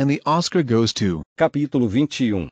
And the Oscar goes to. Capítulo 21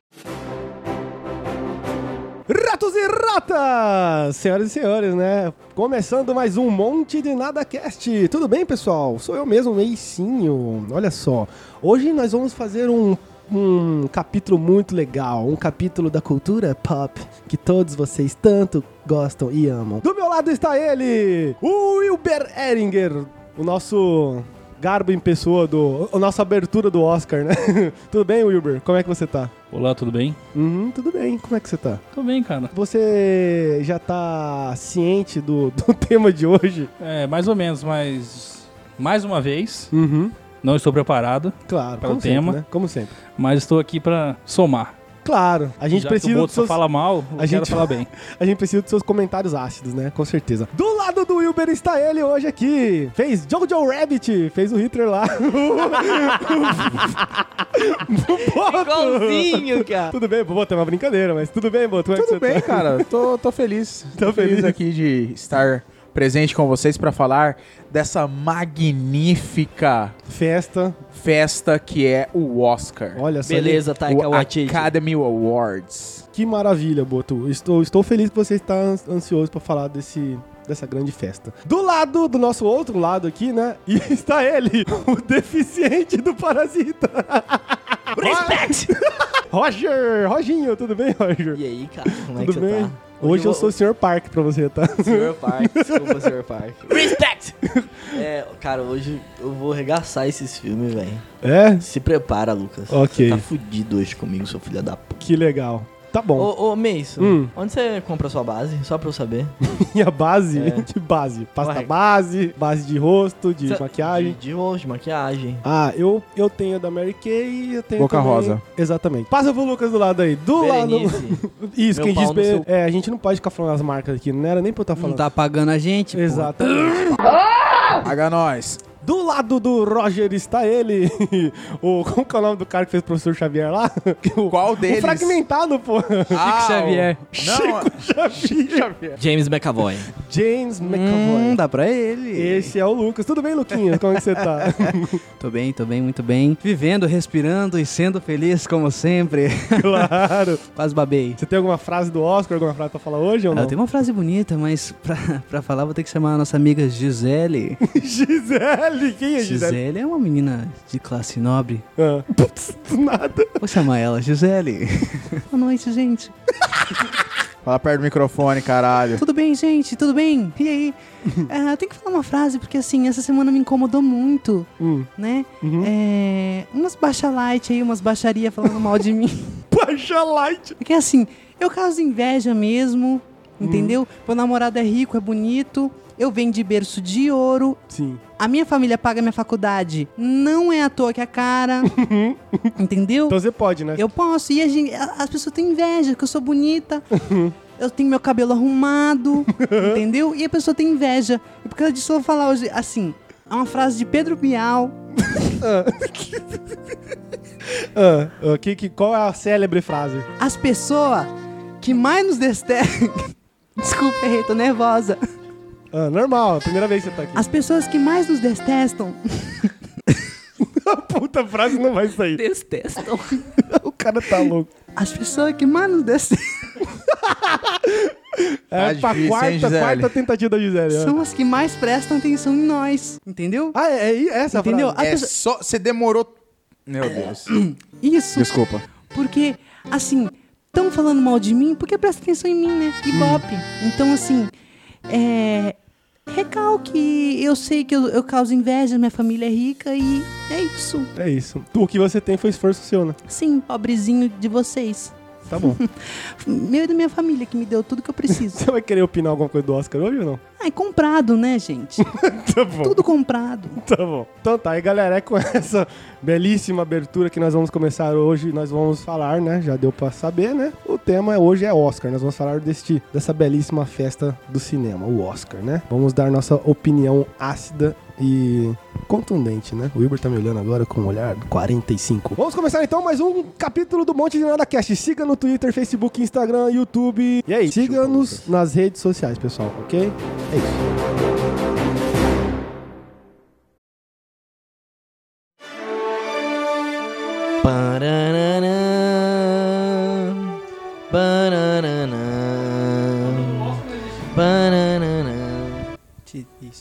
Ratos e ratas! Senhoras e senhores, né? Começando mais um Monte de Nada Cast. Tudo bem, pessoal? Sou eu mesmo, Meicinho. Olha só. Hoje nós vamos fazer um, um capítulo muito legal. Um capítulo da cultura pop que todos vocês tanto gostam e amam. Do meu lado está ele, o Wilber Eringer, o nosso garbo em pessoa do. A nossa abertura do Oscar, né? Tudo bem, Wilber? Como é que você tá? Olá, tudo bem? Uhum, tudo bem. Como é que você tá? Tô bem, cara. Você já tá ciente do, do tema de hoje? É, mais ou menos, mas mais uma vez, Uhum. não estou preparado, Claro, Para o tema. né? Como sempre. mas estou aqui pra somar. Claro, a gente Já precisa que o só seus... fala mal, eu a gente- falar bem. A gente precisa dos seus comentários ácidos, né? Com certeza. Do lado do Wilber está ele hoje aqui. Fez Jojo Rabbit, fez o Hitler lá. Boto. Igualzinho, cara. Tudo bem, Boto, é uma brincadeira, mas tudo bem, Boto? Como é que Tudo você bem, tá? cara. Tô, tô feliz. Tô Tô feliz. feliz aqui de estar presente com vocês para falar dessa magnífica Festa, festa que é o Oscar. olha só. Beleza, Taika o Waititi. Academy Awards. Que maravilha, Boto. Estou, estou feliz que você está ans- ansioso para falar desse, dessa grande festa. Do lado, do nosso outro lado aqui, né? E está ele, o deficiente do Parasita. Respect! Roger! Roginho, tudo bem, Roger? E aí, cara, como é tudo que bem? você tá? Hoje eu sou o Sr. Park pra você, tá? Sr. Park, desculpa, Sr. Park. Respect! É, cara, hoje eu vou arregaçar esses filmes, velho. É? Se prepara, Lucas. Ok. Você tá fudido hoje comigo, seu filho da p. Que legal. Tá bom. Ô, ô Mason, Hum. onde você compra a sua base? Só pra eu saber. Minha base? É. Que base? Pasta Ué. base, base de rosto, de Cê- maquiagem. De, de rosto, de maquiagem. Ah, eu, eu tenho a da Mary Kay e eu tenho Boca também- Rosa. Exatamente. Passa pro Lucas do lado aí. Do lado... Berenice. Isso, Meu quem pau diz... no be- seu- É, a gente não pode ficar falando as marcas aqui. Não era nem pra eu estar Não falando. tá pagando a gente? pô. Exatamente. Paga nós. Do lado do Roger está ele. o, como que é o nome do cara que fez o professor Xavier lá? O, Qual o deles? fragmentado, pô. Ah, Xavier. o- Não, Chico Xavier. James McAvoy. James Hum, McAvoy. dá pra ele. Esse é o Lucas. Tudo bem, Luquinhas? Como é que você tá? Tô bem, tô bem, muito bem. Vivendo, respirando e sendo feliz como sempre. claro. Quase babei. Você tem alguma frase do Oscar, alguma frase pra falar hoje ou Ah, não? eu tenho uma frase bonita, mas pra, pra falar vou ter que chamar a nossa amiga Gisele. Gisele. Quem é Gisele? Gisele é uma menina de classe nobre. Ah. Putz, do nada. Vou chamar ela, Gisele. Boa noite, gente. Fala perto do microfone, caralho. Tudo bem, gente? Tudo bem? E aí? Ah, eu tenho que falar uma frase, porque assim, essa semana me incomodou muito, Hum. né? Uhum. É. Umas baixa light aí, umas baixaria falando mal de mim. Baixa light. Porque assim, eu causo inveja mesmo, entendeu? Meu namorado é rico, é bonito, eu venho de berço de ouro, Sim. a minha família paga minha faculdade, não é à toa que é cara, entendeu? Então você pode, né? Eu posso, e a gente, a- as pessoas têm inveja, que eu sou bonita, eu tenho meu cabelo arrumado, entendeu? E a pessoa tem inveja. E por causa disso eu vou falar hoje, assim, é uma frase de Pedro Bial, Ah, ah, que, que, qual é a célebre frase? as pessoas que mais nos detestam... Desculpa, errei, tô nervosa. Ah, normal, é a primeira vez que você tá aqui. As pessoas que mais nos detestam. A puta frase não vai sair. Detestam. O cara tá louco. As pessoas que mais nos detestam É Tá pra difícil, hein, quarta, Gisele? quarta tentativa da Gisele. ó. são as que mais prestam atenção em nós. Entendeu? Ah, é, é essa a Entendeu? frase? A É pessoa- só... Você demorou... Meu Deus. Isso. Desculpa. Porque, assim, estão falando mal de mim porque presta atenção em mim, né? Ibope. Então, assim, é. Recalque, eu sei que eu, eu causo inveja, minha família é rica e é isso. É isso. O que você tem foi esforço seu, né? Sim, pobrezinho de vocês. Tá bom. Meu e da minha família que me deu tudo que eu preciso. você vai querer opinar alguma coisa do Oscar hoje ou não? Ai, comprado, né, gente? Tá bom. Tudo comprado. Tá bom. Então tá, e galera, é com essa belíssima abertura que nós vamos começar hoje. Nós vamos falar, né? Já deu pra saber, né? O tema hoje é Oscar. Nós vamos falar deste, dessa belíssima festa do cinema, o Oscar, né? Vamos dar nossa opinião ácida e contundente, né? O Wilber tá me olhando agora com um olhar 45. Vamos começar então mais um capítulo do Monte de Nada Cast. Siga no Twitter, Facebook, Instagram, YouTube. E é aí? Siga-nos nas redes sociais, pessoal, ok? É isso.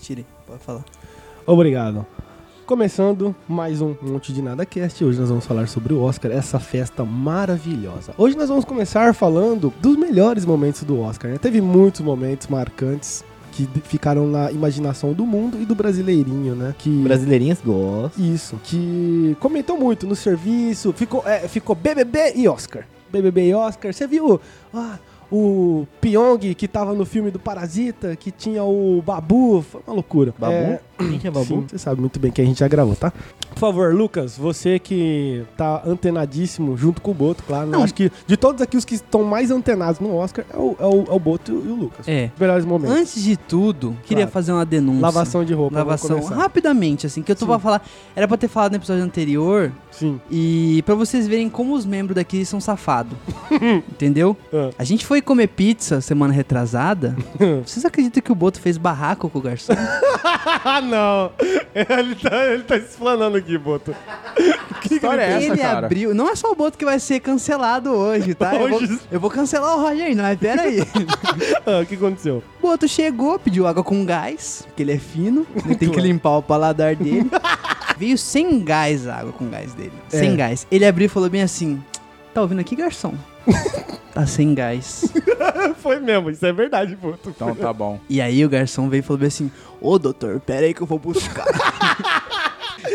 Tire, pode falar. Obrigado. Começando mais um Monte de Nada Cast. Hoje nós vamos falar sobre o Oscar, essa festa maravilhosa. Hoje nós vamos começar falando dos melhores momentos do Oscar. né? Teve muitos momentos marcantes que ficaram na imaginação do mundo e do brasileirinho, né? Que Brasileirinhas gostam. isso, que comentou muito no serviço, ficou, é, ficou BBB e Oscar. BBB e Oscar. Você viu ah, o Pyong que tava no filme do Parasita, que tinha o Babu, foi uma loucura. Babu? É, Quem que é Babu? Sim, você sabe muito bem que a gente já gravou, tá? Por favor, Lucas, você que tá antenadíssimo junto com o Boto, claro. né? Não. Acho que de todos aqui, os que estão mais antenados no Oscar é o, é o, é o Boto e o Lucas. É. Os melhores momentos. Antes de tudo, queria Claro. fazer uma denúncia. Lavação de roupa. Lavação. Rapidamente, assim, que eu tô Sim. pra falar. Era pra ter falado no episódio anterior. Sim. E pra vocês verem como os membros daqui são safados. Entendeu? Ah. A gente foi comer pizza semana retrasada. Vocês acreditam que o Boto fez barraco com o garçom? não! Ele tá, ele tá explanando aqui, Boto. Que história é essa, Ele cara? abriu. Não é só o Boto que vai ser cancelado hoje, tá? Eu vou, Hoje- eu vou cancelar o Roger ainda, mas pera aí. Ah, o que aconteceu? O Boto chegou, pediu água com gás, porque ele é fino, ele tem que limpar o paladar dele. Veio sem gás a água com gás dele. É. Sem gás. Ele abriu e falou bem assim: Tá ouvindo aqui, garçom? tá sem gás. Foi mesmo, isso é verdade, Boto. Então tá bom. E aí o garçom veio e falou bem assim: Ô doutor, pera aí que eu vou buscar.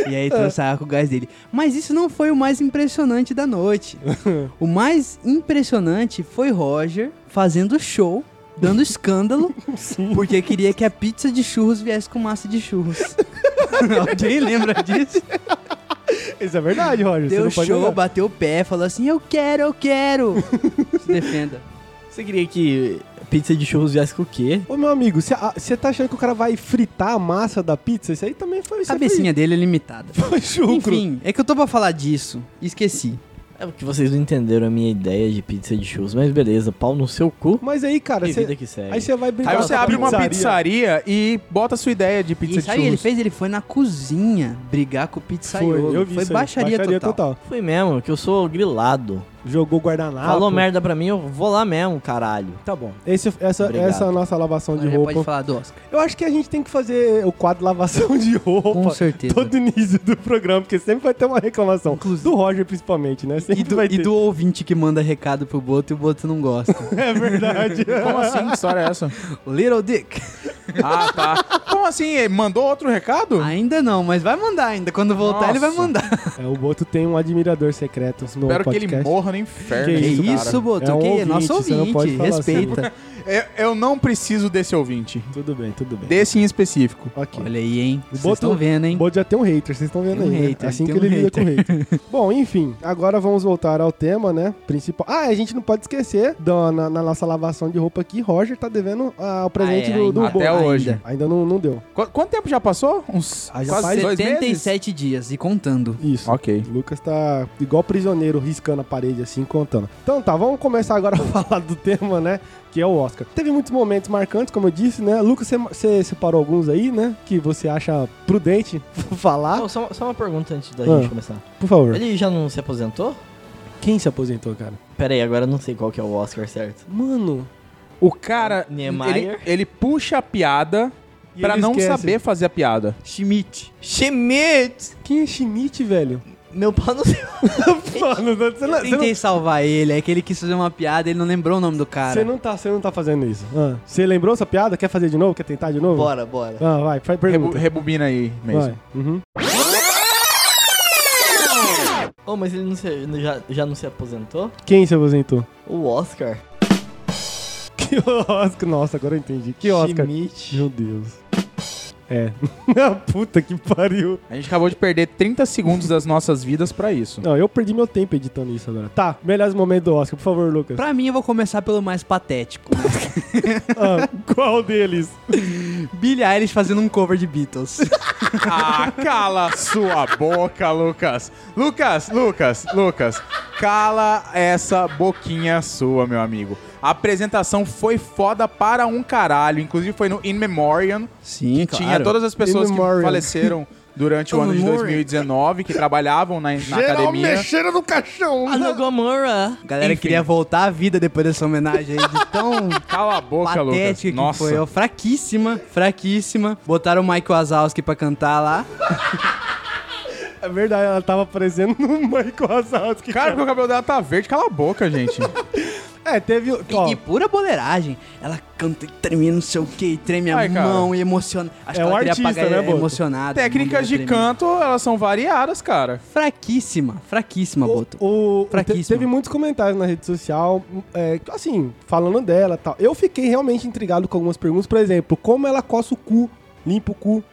E aí trouxe a água com o gás dele. Mas isso não foi o mais impressionante da noite. o mais impressionante foi Roger fazendo show. Dando escândalo, porque queria que a pizza de churros viesse com massa de churros. Alguém lembra disso? Isso é verdade, Roger. você Deu show, bateu o pé, falou assim: Eu quero, eu quero. Se defenda. Você queria que pizza de churros viesse com o quê? Ô, meu amigo, você tá achando que o cara vai fritar a massa da pizza? Isso aí também foi... Cabecinha dele é limitada. Foi, foi chucro. Enfim, é que eu tô pra falar disso. Esqueci. É porque vocês não entenderam a minha ideia de pizza de churros, mas beleza, pau no seu cu. Mas aí, cara, cê- vida que segue. aí você vai brincar Aí você abre uma pizzaria. pizzaria e bota a sua ideia de pizza E de sabe o que ele churros. fez? Ele foi na cozinha brigar com o pizzaiolo. Foi, eu vi Foi isso aí, baixaria, total. Foi mesmo, que eu sou grilado. Jogou guardanapo. Falou merda pra mim, eu vou lá mesmo, caralho. Tá bom. Esse, essa, Obrigado. essa é a nossa lavação de Agora roupa. pode falar do Oscar. Eu acho que a gente tem que fazer o quadro lavação de roupa. Com certeza. Todo início do programa, porque sempre vai ter uma reclamação. Inclusive- Do Roger, principalmente, né? Sempre E do, vai e ter. do ouvinte que manda recado pro Boto e o Boto não gosta. É verdade. Como assim? Que história é essa? Little Dick. Ah, tá. Como assim? Ele mandou outro recado? Ainda não, mas vai mandar ainda. Quando voltar, ele vai Nossa. mandar. É, o Boto tem um admirador secreto no Espero que podcast. ele morra no inferno. Que Que cara. isso, Boto? É um que ouvinte, nosso ouvinte. falar Respeita. Eu, eu não preciso desse ouvinte. Tudo bem, tudo bem. Desse em específico. Ok. Olha aí, hein? O Vocês estão vendo, hein? O Boto já tem um hater, vocês estão vendo um aí. né? hater, assim que tem ele um lida com hater. Bom, enfim, agora vamos voltar ao tema, né? Principal. Ah, a gente não pode esquecer, da- na, na nossa lavação de roupa aqui, Roger tá devendo ah, o presente Ah, é, do, do. Boto. Até hoje. Ainda. Ainda não, não deu. Qu- quanto tempo já passou? Uns Ah, já quase faz dois meses? 77 dias e contando. Isso. Ok. O Lucas tá igual prisioneiro, riscando a parede assim, contando. Então tá, vamos começar agora a falar do tema, né? Que é o Oscar. Teve muitos momentos marcantes, como eu disse, né? Lucas, você- separou alguns aí, né? Que você acha prudente falar. Ô, só, só uma pergunta antes da Ah. gente começar. Por favor. Ele já não se aposentou? Quem se aposentou, cara? Pera aí, agora eu não sei qual que é o Oscar certo. Mano. O cara, Niemeyer. ele, ele puxa a piada E pra não esquece. saber fazer a piada. Schmidt. Schmidt! Quem é Schmidt, velho? Meu pau no seu. Mano, você não, Eu você não, tentei salvar ele, é que ele quis fazer uma piada ele não lembrou o nome do cara. você não tá, você não tá fazendo isso. Ah, você lembrou essa piada? Quer fazer de novo? Quer tentar de novo? Bora, bora. Ah, vai, faz Rebu- pergunta. rebobina aí mesmo. Vai. Uhum. Ô, mas ele não se- já, já não se aposentou? Quem se aposentou? O Oscar. Que Oscar? Nossa, agora eu entendi. Que Oscar? Schmidt. Meu Deus. É. Puta que pariu. A gente acabou de perder 30 segundos das nossas vidas pra isso. Não, eu perdi meu tempo editando isso agora. Tá, melhores momentos do Oscar, por favor, Lucas. Pra mim, eu vou começar pelo mais patético. Ah, qual deles? Billie Eilish fazendo um cover de Beatles. Ah, cala sua boca, Lucas. Lucas, Lucas, Lucas. Cala essa boquinha sua, meu amigo. A apresentação foi foda para um caralho. Inclusive foi no In Memoriam. Sim, Tinha todas as pessoas que faleceram durante o ano de Murray. 2019, que trabalhavam na, na Geral academia. mexendo no caixão. Ah, no Gomorra. A galera Enfim. queria voltar à vida depois dessa homenagem aí de tão Cala a boca, Lucas. que Nossa. foi. Ó, fraquíssima, fraquíssima. Botaram o Mike Wazowski pra cantar lá. É verdade, ela tava aparecendo no Michael Wazowski. Cara, porque o cabelo dela tá verde, cala a boca, gente. É, teve... Ó, E, pura boleiragem. Ela canta e treme não sei o que, treme a Ai, cara. mão e emociona. Acho É que um ela queria artista, apagar né, Boto? emocionada. Técnicas de canto, elas são variadas, cara. Fraquíssima, fraquíssima, Boto. O, Fraquíssimo. te- teve muitos comentários na rede social, é, assim, falando dela e tal. Eu fiquei realmente intrigado com algumas perguntas. Por exemplo, como ela coça o cu, limpa o cu.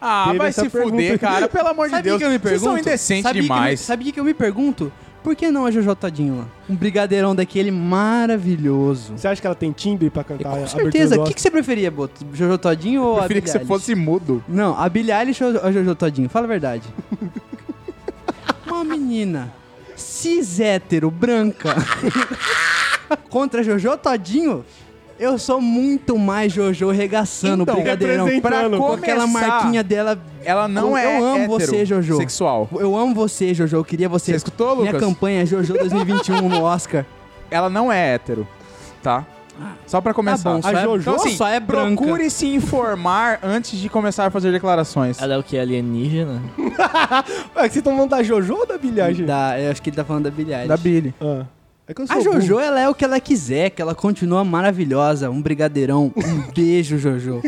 Ah, Teve vai essa se fuder, cara. Pelo amor de Deus. que eu me Vocês pergunto? são indecentes Sabe o que eu me- demais. Sabe o que eu me pergunto? Por que não a Jojo Todinho lá? Um brigadeirão daquele maravilhoso. Você acha que ela tem timbre pra cantar a com certeza. O que, que você preferia, Boto? Jojo Todinho ou Eu a preferia que Billie você fosse mudo. Não, a Billie Eilish ou a Jojo Todinho? Fala a verdade. Uma menina cis hétero, branca, contra Jojo Todinho, eu sou muito mais Jojo regaçando Então, o brigadeirão. representando. Com aquela marquinha dela. Ela não eu, é Eu amo você, Jojo. sexual. Eu amo você, Jojo. Eu queria você. Você escutou, Minha Lucas? campanha é Jojo 2021 no Oscar. Ela não é hétero, tá? Só pra começar. bom, só A é- Jojo Então, assim, só é branca. procure se informar antes de começar a fazer declarações. Ela é o que? Alienígena? Ué, que vocês estão falando da Jojo ou da bilhagem? Da, eu acho que ele tá falando da Eilish. Da Billy. Ah, é que eu sou A burro. Jojo, ela é o que ela quiser, que ela continua maravilhosa. Um brigadeirão. Um beijo, Jojo.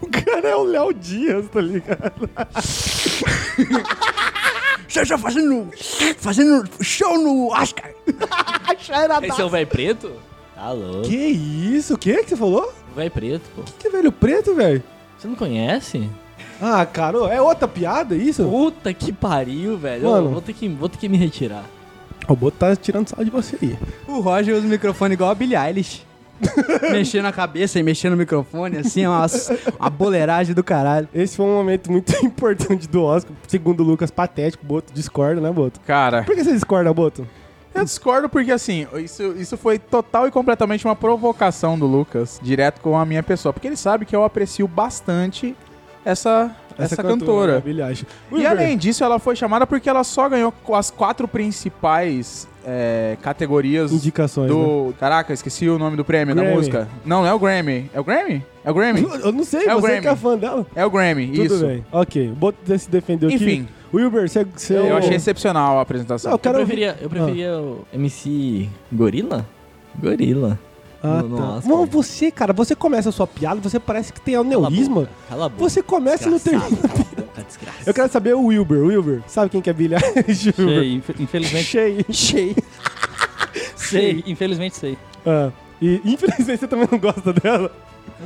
O cara é o Léo Dias, tá ligado? Jojo fazendo, fazendo show no Oscar. Esse é o velho preto? Tá louco. Que isso? O que que você falou? O velho preto, pô. Que velho preto, velho? Você não conhece? Ah, cara, é outra piada isso? Puta que pariu, velho. Mano. Eu vou ter, que, vou ter que me retirar. O Boto tá tirando sal de você aí. O Roger usa o microfone igual a Billie Eilish. mexendo a cabeça e mexendo o microfone, assim, é uma, uma boleiragem do caralho. Esse foi um momento muito importante do Oscar. Segundo o Lucas, patético. Boto discorda, né, Boto? Cara, Por que você discorda, Boto? eu discordo porque, assim, isso, isso foi total e completamente uma provocação do Lucas, direto com a minha pessoa. Porque ele sabe que eu aprecio bastante essa, essa, cantora. a Billie Eilish. E além disso, ela foi chamada porque ela só ganhou as quatro principais é, categorias Indicações, né? do. Caraca, esqueci o nome do prêmio da Grammy. música. Não, não é o Grammy. É o Grammy? É o Grammy? Eu não sei, É o você Grammy. que é fã dela. É o Grammy, Tudo isso. bem. Ok, Boto se defendeu Enfim. aqui. Wilber, você... você Eu achei excepcional a apresentação. Não, eu quero Eu ouvir- preferia, eu preferia o MC Gorila? Gorila. Ah, no- no tá. Oscar. Não, você, cara, você começa a sua piada, você parece que tem aneurisma. Cala a boca. Você começa e não termina. Eu quero saber o Wilber. Wilber, sabe quem que é Eilish? Wilber? Sei, infe- infelizmente Cheio. Cheio. sei, infelizmente sei. Ah, e infelizmente você também não gosta dela.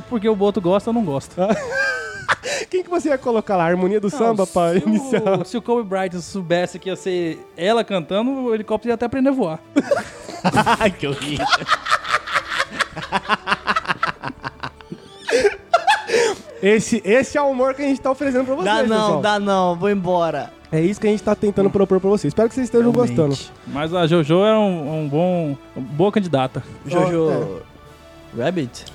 Porque o Boto gosta, eu não gosto. Quem que você ia colocar lá? A harmonia do samba Não, pra se iniciar? O, se o Kobe Bryant soubesse que ia ser ela cantando, o helicóptero ia até aprender a voar. Ai, que horrível. Esse, esse é o humor que a gente tá oferecendo pra vocês, Dá não, pessoal. dá não, vou embora. É isso que a gente tá tentando propor pra vocês. Espero que vocês estejam Realmente. gostando. Mas a Jojo é um, um bom, uma boa candidata. Jojo Rabbit?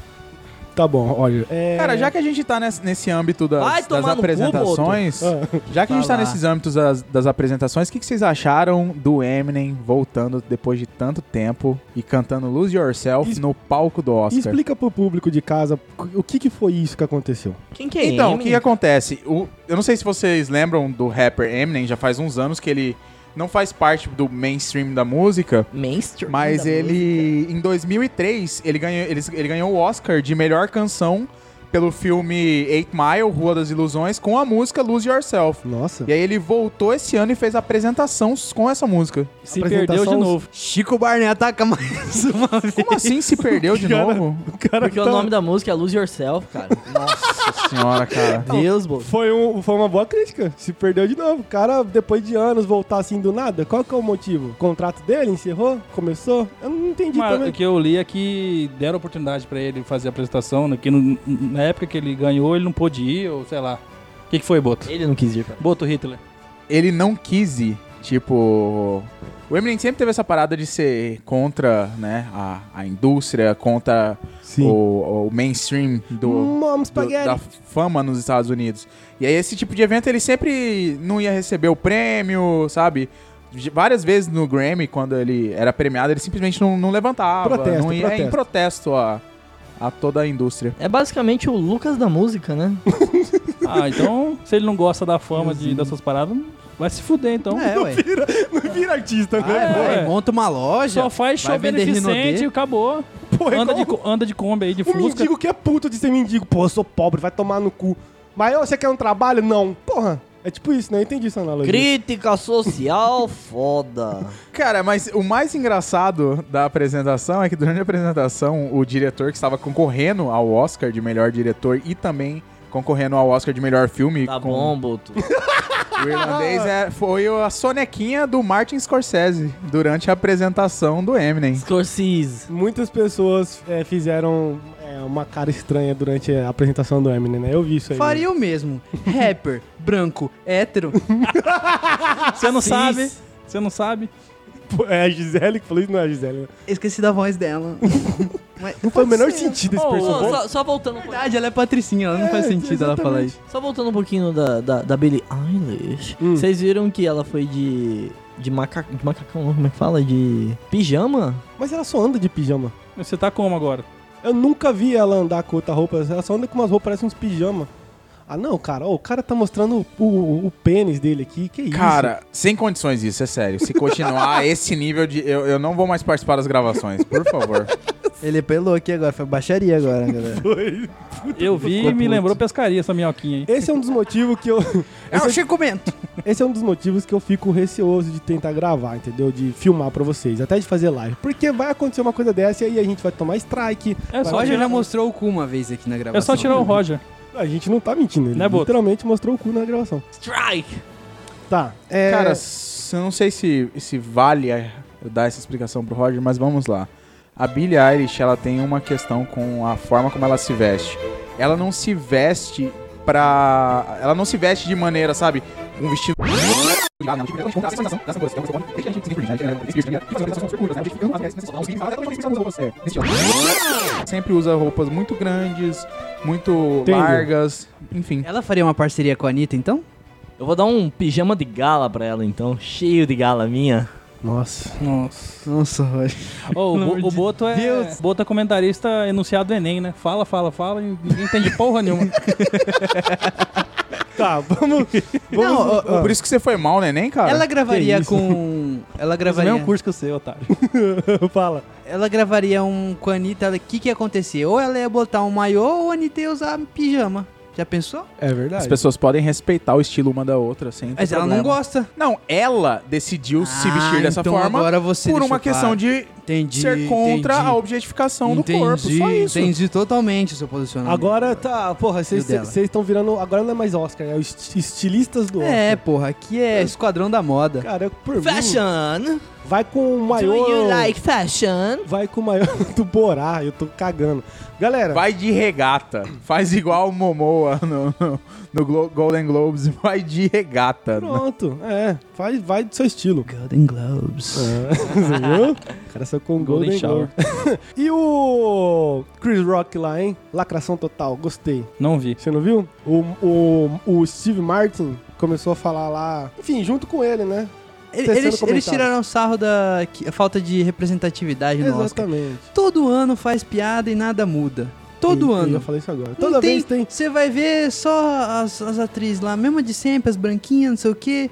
Tá bom, olha. É... Cara, já que a gente tá nesse, nesse âmbito das, Vai das cu, apresentações, Ah, já que a gente tá lá. nesses âmbitos das, das apresentações, o que, que vocês acharam do Eminem voltando depois de tanto tempo e cantando Lose Yourself Es- no palco do Oscar? explica pro público de casa o que, que foi isso que aconteceu. Quem que é Então, o que, que acontece? O- eu não sei se vocês lembram do rapper Eminem, já faz uns anos que ele não faz parte do mainstream da música, Mainstream mas da ele, em 2003, ele ganhou, ele, ele ganhou o Oscar de melhor canção pelo filme Eight Mile, Rua das Ilusões, com a música Lose Yourself. Nossa. E aí ele voltou esse ano e fez a apresentação com essa música. Se perdeu de novo. Chico Barney ataca mais uma vez. Como assim se perdeu de Cara, novo? O cara Porque tá- o nome da música é Lose Yourself, cara. Nossa senhora, cara. Deus, bo. Foi, um, foi uma boa crítica. Se perdeu de novo. O cara, depois de anos, voltar assim do nada. Qual que é o motivo? O contrato dele encerrou? Começou? Eu não entendi Mas também. o que eu li é que deram oportunidade pra ele fazer a apresentação, né, que no- na época que ele ganhou, ele não pôde ir, ou sei lá. O que, que foi, Boto? Ele não quis ir, cara. Boto Hitler. Ele não quis ir. Tipo, o Eminem sempre teve essa parada de ser contra, né, a, a indústria, contra o, o mainstream do, Mom do- da fama nos Estados Unidos. E aí esse tipo de evento ele sempre não ia receber o prêmio, sabe? Várias vezes no Grammy, quando ele era premiado, ele simplesmente não, não levantava. Protesto, não ia, É em protesto. protesto a, a toda a indústria. É basicamente o Lucas da música, né? Ah, então, se ele não gosta da fama de, das suas paradas, vai se fuder, então. É, ué. Não vira artista, Ah, né? é, é. monta uma loja. Só faz show beneficente e acabou. Pô, é Anda de, anda de Kombi aí, de O Fusca. mendigo que é puto de ser mendigo. Pô, eu sou pobre, vai tomar no cu. Mas você quer um trabalho? Não. Porra, é tipo isso, né? Eu entendi essa analogia. Crítica social foda. Cara, mas o mais engraçado da apresentação é que durante a apresentação, o diretor que estava concorrendo ao Oscar de melhor diretor e também concorrendo ao Oscar de melhor filme Tá com bom, Boto. o irlandês é, foi a sonequinha do Martin Scorsese durante a apresentação do Eminem. Scorsese. Muitas pessoas é, fizeram é, uma cara estranha durante a apresentação do Eminem, né? Eu vi isso aí. Faria o mesmo. Rapper, branco, hétero. Você não Cis. sabe. Você não sabe. É a Gisele que falou isso, não é a Gisele. né? Esqueci da voz dela. Mas Não foi o menor ser. sentido esse Oh, personagem. só, só voltando pouquinho. Verdade, ela é patricinha, ela não faz É, sentido ela falar exatamente. isso. Só voltando um pouquinho da, da, da Billie Eilish. Hum. Vocês viram que ela foi de. De, maca, de macacão, como é que fala? De pijama? Mas ela só anda de pijama. Você tá como agora? Eu nunca vi ela andar com outra roupa. Ela só anda com umas roupas, parecem uns pijama. Ah, não, cara. ó, o cara tá mostrando o, o, o pênis dele aqui. Que isso? Cara, sem condições isso, é sério. Se continuar esse nível de. Eu, eu não vou mais participar das gravações, por favor. Ele pelou aqui agora, foi baixaria agora, galera. Foi. Eu vi e me puto. lembrou pescaria essa minhoquinha aí. Esse é um dos motivos que eu. É o Chico Bento. Esse é um dos motivos que eu fico receoso de tentar gravar, entendeu? De filmar pra vocês, até de fazer live. Porque vai acontecer uma coisa dessa e aí a gente vai tomar strike. É O só, Roger tirar, já mostrou o cu uma vez aqui na gravação. é só tirar o Roger. A gente não tá mentindo, ele Né, Boto? literalmente mostrou o cu na gravação. Strike! Tá. É... Cara, eu não sei se, se vale eu dar essa explicação pro Roger, mas vamos lá. A Billie Eilish, ela tem uma questão com a forma como ela se veste. Ela não se veste pra... Ela não se veste de maneira, sabe? Um vestido... Sempre usa roupas muito grandes, muito Entendi. largas, enfim. Ela faria uma parceria com a Anitta, então? Eu vou dar um pijama de gala pra ela então, cheio de gala minha. Nossa. Nossa. Nossa, Roger. Ô, o, Bo- o Boto é. Deus. Boto é comentarista enunciado do Enem, né? Fala, fala, fala e ninguém entende porra nenhuma. Tá, vamos. vamos Não, ó, Por isso que você foi mal, neném, cara? Ela gravaria com... Ela gravaria... mesmo curso que eu sei, otário. Fala. Ela gravaria um com a Anitta, o que que ia acontecer? Ou ela ia botar um maiô ou a Anitta ia usar pijama. Já pensou? É verdade. As pessoas podem respeitar o estilo uma da outra, sem Mas ela não problema. gosta. Não, ela decidiu se Ah, vestir dessa então forma agora você por deixou uma questão claro. de Entendi, ser contra entendi. a objetificação entendi, do corpo, só isso. Entendi totalmente o seu posicionamento. Agora tá, porra, vocês estão virando. Agora não é mais Oscar, é os esti- estilistas do Oscar. É, porra, aqui é Esquadrão da Moda. Cara, eu- por mim, Fashion! vai com o Do maior. you like fashion? Vai com o maior do Borá, eu tô cagando. Galera, Vai de regata. Faz igual o Momoa no, no- no Glo- Golden Globes. Vai de regata. pronto. É, vai, vai do seu estilo. Golden Globes. É, você viu? O cara saiu com Golden Golden, Shower. E o Chris Rock lá, hein? Lacração total, gostei. Não vi. Você não viu? O, o, o Steve Martin começou a falar lá, enfim, junto com ele, né? Ele- Eles, eles tiraram sarro da que- falta de representatividade no Oscar. Exatamente. Todo ano faz piada e nada muda. Todo Eu- Eu ano. ia falar isso agora. Não Toda vez tem. Você vai ver só as, as atrizes lá, mesmo de sempre, as branquinhas, não sei o quê.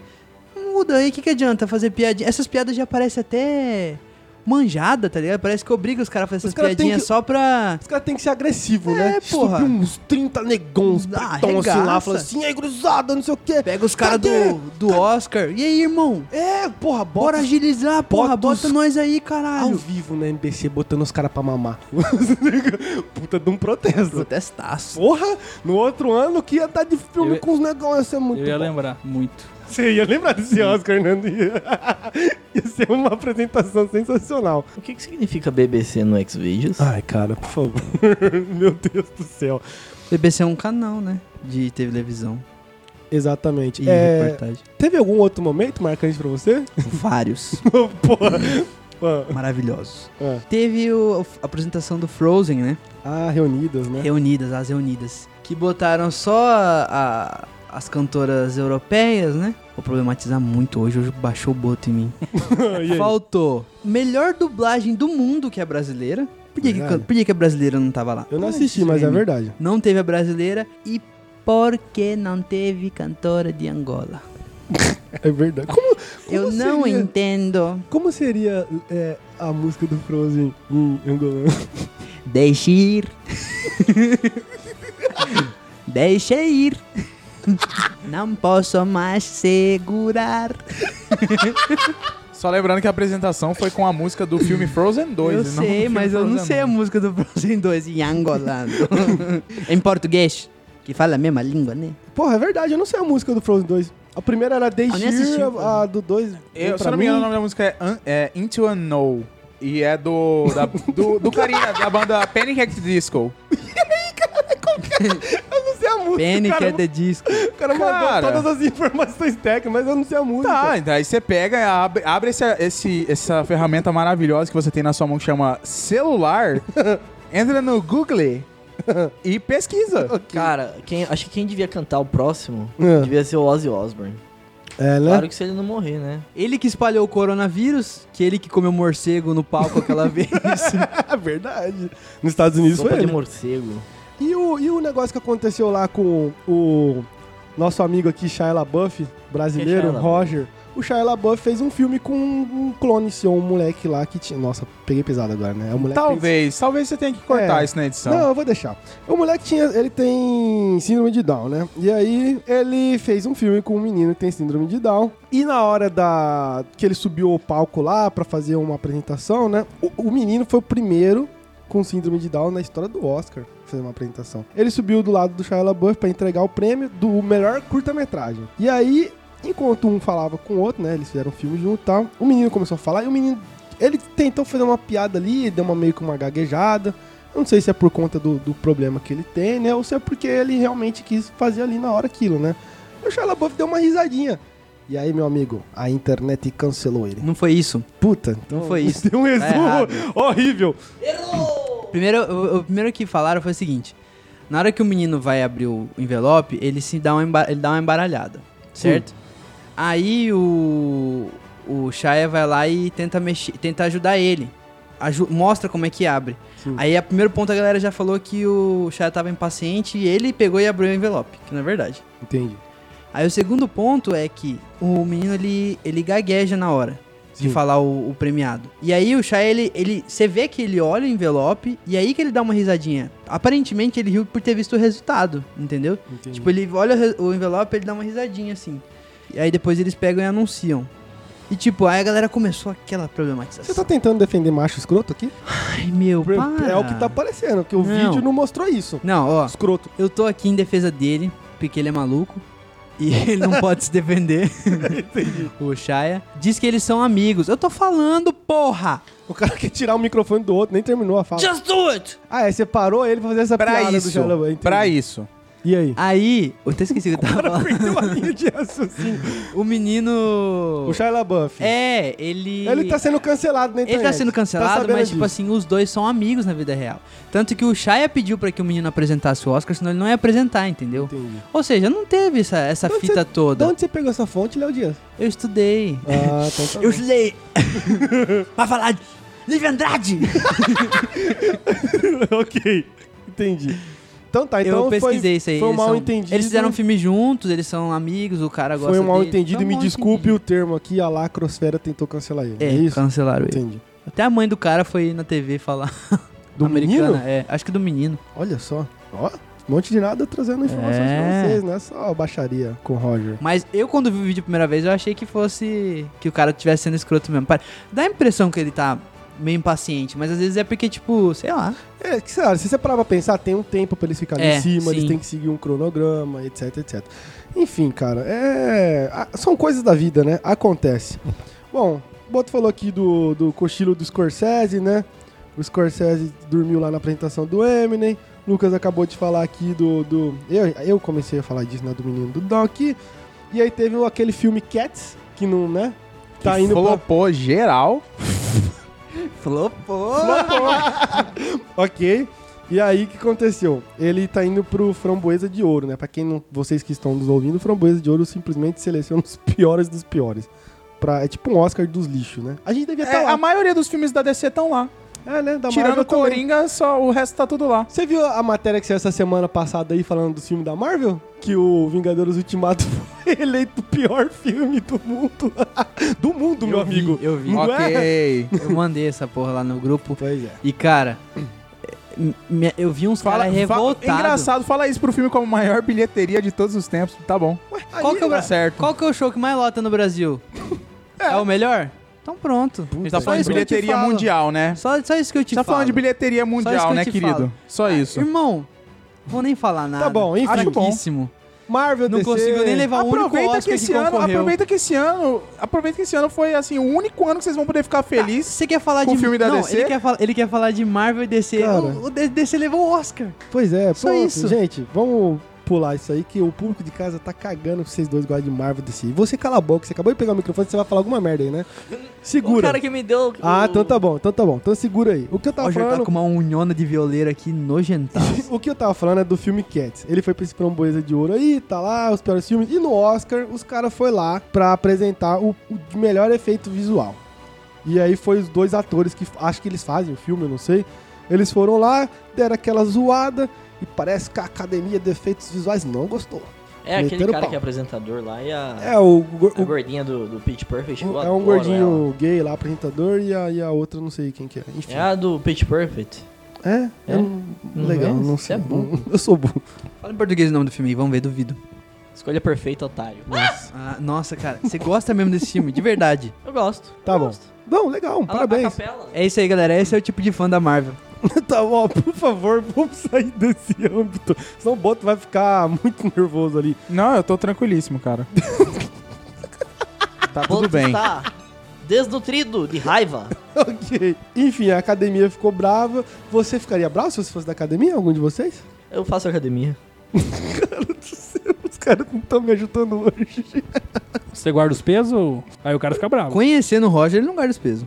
Não Muda aí, o que, que adianta fazer piadinha? Essas piadas já parecem até manjada, tá ligado? Parece que obriga os caras a fazer Os essas caras têm piadinhas que- só pra. Os caras têm que ser agressivos, É, né? porra. Subir uns 30 negões, Ah, pretão assim lá, falando assim, aí, cruzada, não sei o quê. Pega os caras do, do Oscar. E aí, irmão? É, porra, bota Bora agilizar, porra. bota os- Bota nós aí, ao caralho. vivo na NBC, botando os caras pra mamar. Puta de um protesto. Protestaço. Porra, no outro ano que ia estar de filme Eu- com os negócios, ia ser muito Eu ia bom. lembrar muito. Você ia lembrar desse Oscar, né? Ia, ia ser uma apresentação sensacional. O que, que significa BBC no Xvideos? Ai, cara, por favor. Meu Deus do céu. BBC é um canal, né? De televisão. Exatamente. E É, reportagem. teve algum outro momento marcante pra você? Vários. Porra. Maravilhosos. ah. Teve o- a apresentação do Frozen, né? Ah, reunidas, né? Reunidas, as reunidas. Que botaram só a- as cantoras europeias, né? Vou problematizar muito hoje, hoje baixou o boto em mim. Faltou melhor dublagem do mundo que é brasileira. Por que, que, por que, que a brasileira não tava lá? Eu não assisti, mas é verdade. Não teve a brasileira e por que não teve cantora de Angola? É verdade. Como, como Eu não seria, entendo. Como seria é, a música do Frozen em angolano? Deixe ir. Deixe ir. Não posso mais segurar. Só lembrando que a apresentação foi com a música do filme Frozen 2. eu e sei, mas eu não sei a 1. música do Frozen 2 em angolano. em português. Que fala a mesma língua, né? Porra, é verdade, eu não sei a música do Frozen 2. A primeira era Deixir, o a, a do 2. Eu, se eu não me engano, o nome da música é, Un- é Into a No. E é do, da, do, do carinha da banda Panic! at the Disco. Eu não sei a música. Panic cara, at the Disco. O cara mandou Cara. todas as informações técnicas, mas eu não sei a música. Tá, então aí você pega, abre, abre esse, esse- essa ferramenta maravilhosa que você tem na sua mão que chama celular, entra no Google e pesquisa. Cara, quem, acho que quem devia cantar o próximo É. devia ser o Ozzy Osbourne. É, né? Claro que se ele não morrer, né? Ele que espalhou o coronavírus, que ele que comeu morcego no palco aquela vez. É verdade. Nos Estados Unidos Sopa foi de ele. morcego. E o, e o negócio que aconteceu lá com o nosso amigo aqui, Shia LaBeouf, brasileiro, é Shia? Roger. O Shia LaBeouf fez um filme com um clone seu, um moleque lá que tinha... Nossa, peguei pesado agora, né? O moleque Talvez, talvez você tenha que cortar É. isso na edição. Não, eu vou deixar. O moleque tinha, ele tem síndrome de Down, né? E aí ele fez um filme com um menino que tem síndrome de Down. E na hora da que ele subiu ao palco lá pra fazer uma apresentação, né? O, o menino foi o primeiro com síndrome de Down na história do Oscar fazer uma apresentação. Ele subiu do lado do Shia LaBeouf pra entregar o prêmio do melhor curta-metragem. E aí, enquanto um falava com o outro, né? Eles fizeram um filme junto e tal. O menino começou a falar e o menino ele tentou fazer uma piada ali, deu uma meio que uma gaguejada. Não sei se é por conta do, do problema que ele tem, né? Ou se é porque ele realmente quis fazer ali na hora aquilo, né? O Shia LaBeouf deu uma risadinha. E aí, meu amigo, a internet cancelou ele. Não foi isso. Puta, então Não foi isso. Deu um resumo errado. horrível. Primeiro, o, o primeiro que falaram foi o seguinte: na hora que o menino vai abrir o envelope, ele se dá uma, ele dá uma embaralhada, certo? Aí o o Shia vai lá e tenta mexer, tenta ajudar ele. Aju- mostra como é que abre. Sim. Aí a primeiro ponto a galera já falou que o Shia tava impaciente e ele pegou e abriu o envelope, que não é verdade. Entendi. Aí o segundo ponto é que o menino ele, ele gagueja na hora de Sim. falar o, o premiado. E aí o Shia, ele, ele. Você vê que ele olha o envelope e aí que ele dá uma risadinha. Aparentemente ele riu por ter visto o resultado, entendeu? Entendi. Tipo, ele olha o envelope e ele dá uma risadinha assim. E aí depois eles pegam e anunciam. E tipo, aí a galera começou aquela problematização. Você tá tentando defender macho escroto aqui? Ai, meu, para. É o que tá aparecendo, porque o Não. vídeo não mostrou isso. Não, ó. Escroto. Eu tô aqui em defesa dele, porque ele é maluco. E ele não pode se defender. o Shaya. Diz que eles são amigos. Eu tô falando, porra! O cara quer tirar o microfone do outro, nem terminou a fala. Just do it! Ah, é, você parou ele pra fazer essa Pra piada do isso, Shia LaBeouf, entendi. pra isso. E aí? Aí, eu até esqueci o que eu tava falando. Perdeu a linha de raciocínio. O menino. O Shia LaBeouf. É, ele. Ele tá sendo cancelado na internet. Ele tá sendo cancelado, sabendo mas, tipo disso. assim, os dois são amigos na vida real. Tanto que o Shia pediu pra que o menino apresentasse o Oscar, senão ele não ia apresentar, entendeu? Entendi. Ou seja, não teve essa, essa De fita De toda. onde você pegou essa fonte, Léo Dias? Eu estudei. Ah, então tá Eu estudei. pra falar de Livre Andrade! ok, entendi. Então tá, então eu pesquisei foi, isso aí. foi um mal são- entendido. Eles fizeram um filme juntos, eles são amigos, o cara gosta Foi um mal dele. entendido Foi e um me desculpe entendido. o termo aqui, a lacrosfera tentou cancelar ele. É, É, isso? cancelaram ele. Entendi. Até a mãe do cara foi na TV falar. Do americana. menino? É, acho que do menino. Olha só. Ó, um monte de nada trazendo informações É. pra vocês, não é só baixaria com o Roger. Mas eu, quando vi o vídeo a primeira vez, eu achei que fosse. que o cara tivesse sendo escroto mesmo. Dá a impressão que ele tá meio impaciente, mas às vezes é porque, tipo, sei lá. É, que, sabe, se você parar pra pensar, tem um tempo pra eles ficarem É, em cima, eles sim. têm que seguir um cronograma, etc, etc. Enfim, cara, é... a- são coisas da vida, né? Acontece. Bom, o Boto falou aqui do, do cochilo do Scorsese, né? O Scorsese dormiu lá na apresentação do Eminem. Lucas acabou de falar aqui do. do eu, eu comecei a falar disso, né? Do menino do Doc. E aí teve aquele filme Cats, que não, né? Tá que indo pra, flopou geral. Flopou. Ok. E aí, o que aconteceu? Ele tá indo pro Framboesa de Ouro, né? Pra quem não, vocês que estão nos ouvindo, o Framboesa de Ouro simplesmente seleciona os piores dos piores. Pra, é tipo um Oscar dos lixos, né? A gente devia estar É, lá. a maioria dos filmes da DC estão lá. É, né? Da Tirando Marvel o também. Coringa, só, o resto tá tudo lá. Você viu a matéria que saiu essa semana passada aí falando do filme da Marvel? Que o Vingadores Ultimato foi eleito o pior filme do mundo. do mundo, meu Eu vi, amigo. eu vi. Não é? ok. Eu mandei essa porra lá no grupo. Pois é. E, cara, eu vi uns Fala, caras fa- revoltados. engraçado, fala isso pro filme como maior bilheteria de todos os tempos. Tá bom. Qual que, é o, Tá certo. qual que é o show que mais lota no Brasil? É, o melhor? Então pronto. A gente tá falando de que bilheteria mundial, né? Só, só isso que eu te tá falo. falando de bilheteria que mundial, né, querido? falo. Só isso. Irmão, vou nem falar nada. Tá bom, enfim. Fraquíssimo. Marvel Não DC... consigo nem levar o único Aproveita que Oscar esse que ano, concorreu. aproveita que esse ano, aproveita que esse ano foi assim o único ano que vocês vão poder ficar felizes. Você quer falar Com de o filme da não, DC? Ele quer, falar, ele quer falar de Marvel e DC. Cara. O, o DC levou o Oscar. Pois é, Só pronto. isso. Gente, vamos pular isso aí, que o público de casa tá cagando que vocês dois gostam de Marvel DC. Você cala a boca, você acabou de pegar o microfone, você vai falar alguma merda aí, né? O Segura. cara que me deu. Ah, o- então tá bom, então tá bom. Então segura aí. O que eu tava Roger tá falando... com uma unhona de violeira aqui nojentaça. O que eu tava falando é do filme Cats. Ele foi pra esse Framboesa de Ouro aí, tá lá, os piores filmes. E no Oscar, os caras foi lá pra apresentar o, o melhor efeito visual. E aí foi os dois atores que acho que eles fazem o filme, eu não sei. Eles foram lá, deram aquela zoada e parece que a Academia de Efeitos Visuais não gostou. É aquele Meteram cara pau. que é apresentador lá e a, É, o, go- a o- gordinha do, do Pitch Perfect. eu é um gordinho gay lá, apresentador, e a, e a outra não sei quem que é. Enfim. ela. É a do Pitch Perfect. É? É? Eu não- Não legal, é? não Você sei. é burro. Eu sou burro. Fala em português o nome do filme aí, vamos ver, duvido. Escolha perfeita, otário. Ah, nossa, cara, você gosta mesmo desse filme, de verdade. Eu gosto. Tá eu bom. gosto. Não, legal, A- A parabéns. capela. É isso aí, galera. Esse é o tipo de fã da Marvel. tá bom, por favor, vamos sair desse âmbito. Senão o Boto vai ficar muito nervoso ali. Não, eu tô tranquilíssimo, cara. tá tudo Boto bem. Está desnutrido de raiva. ok. Enfim, a academia ficou brava. Você ficaria bravo se você fosse da academia, algum de vocês? Eu faço academia. Os caras não estão me ajudando hoje. Você guarda os pesos, aí o cara fica bravo. Conhecendo o Roger, ele não guarda os pesos.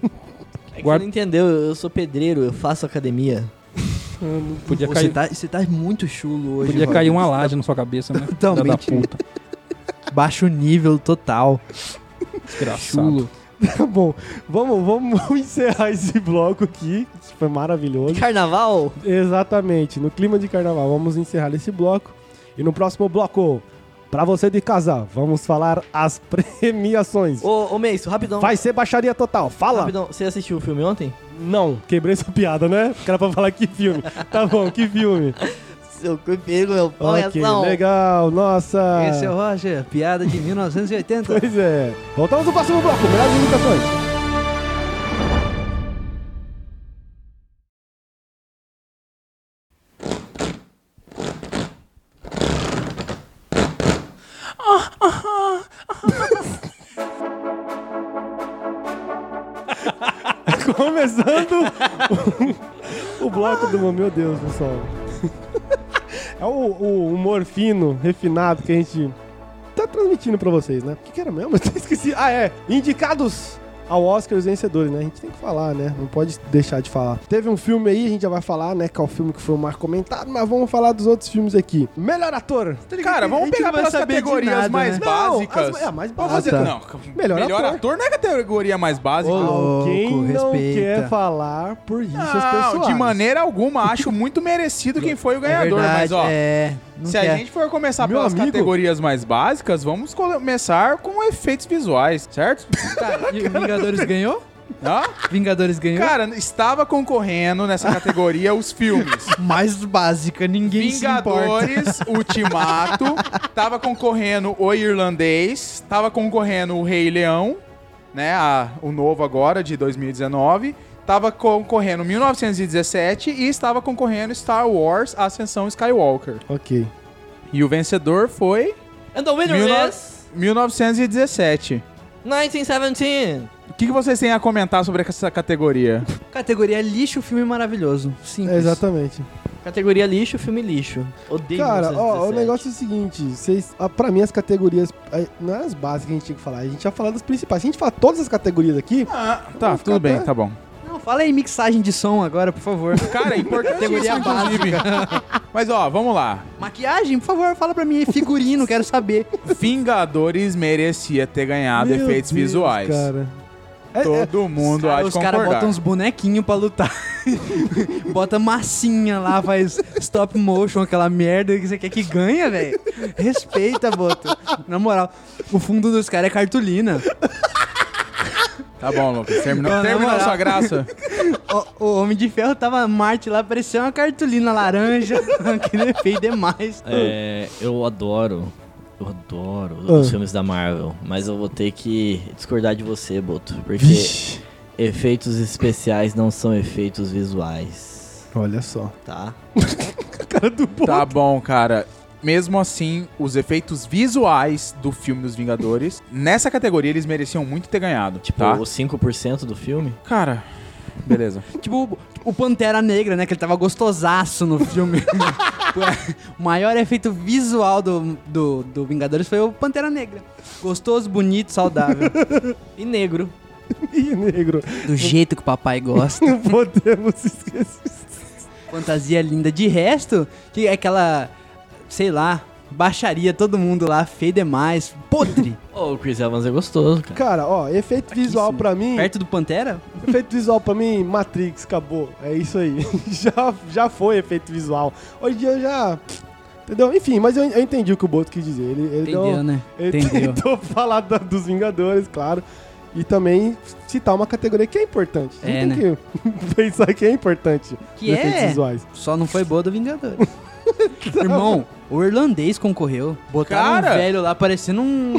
É que Guarda- você não entendeu, eu sou pedreiro, eu faço academia. Podia Você cair, tá, você tá muito chulo hoje. podia cair uma laje na sua cabeça, né? Totalmente. Filha da puta. Baixo nível total. Desgraçado. Chulo. Tá bom, vamos, vamos encerrar esse bloco aqui, que foi maravilhoso. Carnaval? Exatamente, no clima de carnaval. Vamos encerrar esse bloco. E no próximo bloco, pra você de casa, vamos falar as premiações. Ô, ô Meisso, rapidão. Vai ser baixaria total, fala! Rapidão, você assistiu o filme ontem? Não, quebrei essa piada, né? O cara pra falar que filme. Tá bom, que filme. Seu pego, meu pão ok, legal, nossa. Esse é o Roger, piada de 1980. Pois é. Voltamos no próximo bloco, melhores imitações. Bloco do meu Deus, pessoal. É o, o refinado que a gente tá transmitindo pra vocês, né? O que, que era mesmo? Eu esqueci. Ah, é. Indicados ao Oscar os vencedores, né? A gente tem que falar, né? Não pode deixar de falar. Teve um filme aí, a gente já vai falar, né? Que é o filme que foi o mais comentado, mas vamos falar dos outros filmes aqui. Melhor ator. Cara, A vamos pegar não pelas categorias nada, mais né? Não, básicas. as- é, mais básica. fazer- tá. Não, Melhor melhor, ator. ator. não é a categoria mais básica. Ô, louco, não respeita. quer falar por rixas Não, pessoais. de maneira alguma. Acho muito merecido quem foi o ganhador. mas, ó, é. Não se quer. a gente for começar Meu pelas amigo- categorias mais básicas, vamos começar com efeitos visuais, certo? Tá, e o Vingadores ganhou? Hã? Vingadores ganhou? Cara, estava concorrendo nessa categoria os filmes. mais básica, ninguém se importa. Vingadores, Ultimato, tava concorrendo o Irlandês, tava concorrendo o Rei Leão, né, a- o novo agora, de 2019, tava concorrendo 1917 e estava concorrendo Star Wars Ascensão Skywalker. Ok. E o vencedor foi And the winner Mil no- is 1917. 1917. O que, que vocês têm a comentar sobre essa categoria? Categoria lixo, filme maravilhoso. Simples. É, exatamente. Categoria lixo, filme lixo. Odeio Cara, ó, o 1917. negócio é o seguinte, vocês, ah, pra mim as categorias, não é as básicas que a gente tinha que falar, a gente ia falar das principais. Se a gente falar todas as categorias aqui, Tá, Vamos tudo bem, até- tá bom. Não, fala aí mixagem de som agora, por favor. Cara, é importante Categoria isso, inclusive. Mas ó, vamos lá. Maquiagem, por favor, fala pra mim. Figurino, quero saber. Vingadores merecia ter ganhado meu efeitos Deus, visuais. Cara. É- é- Todo mundo há de Os caras botam uns bonequinhos pra lutar. Bota massinha lá, faz stop motion, aquela merda que você quer que ganha, velho. Respeita, Boto. Na moral, o fundo dos caras é cartolina. Tá bom, Lucas. Terminou, terminou a sua graça? O, o Homem de Ferro tava Marte lá, parecia uma cartolina laranja. Aquele feio demais. É, eu adoro. Eu adoro Ah. os filmes da Marvel, mas eu vou ter que discordar de você, Boto, porque Vixe. efeitos especiais não são efeitos visuais, Olha só. tá? Cara do Boto. Tá bom, cara. Mesmo assim, os efeitos visuais do filme dos Vingadores, nessa categoria eles mereciam muito ter ganhado, Tipo, tá? os 5% do filme. Cara, beleza. Tipo, o Pantera Negra, né? Que ele tava gostosaço no filme. o maior efeito visual do, do, do Vingadores foi o Pantera Negra. Gostoso, bonito, saudável. E negro. Ih, negro. Do jeito que o papai gosta. Não podemos esquecer. Fantasia linda. De resto, que é aquela, sei lá, baixaria todo mundo lá, feio demais, podre. Ô, o Chris Evans é gostoso, cara. Cara, ó, efeito visual pra mim. Perto do Pantera? Efeito visual pra mim, Matrix, acabou. É isso aí. já, já foi efeito visual. Hoje em dia já. Entendeu? Enfim, mas eu, eu entendi o que o Boto quis dizer. Ele, ele deu- Entendeu, né? Ele Entendeu. tentou falar da- dos Vingadores, claro. E também citar uma categoria que é importante. É, tem né? que pensar que é importante. Que é. visuais. Só não foi boa do Vingadores. Irmão, o irlandês concorreu. Botaram Cara! um velho lá parecendo um.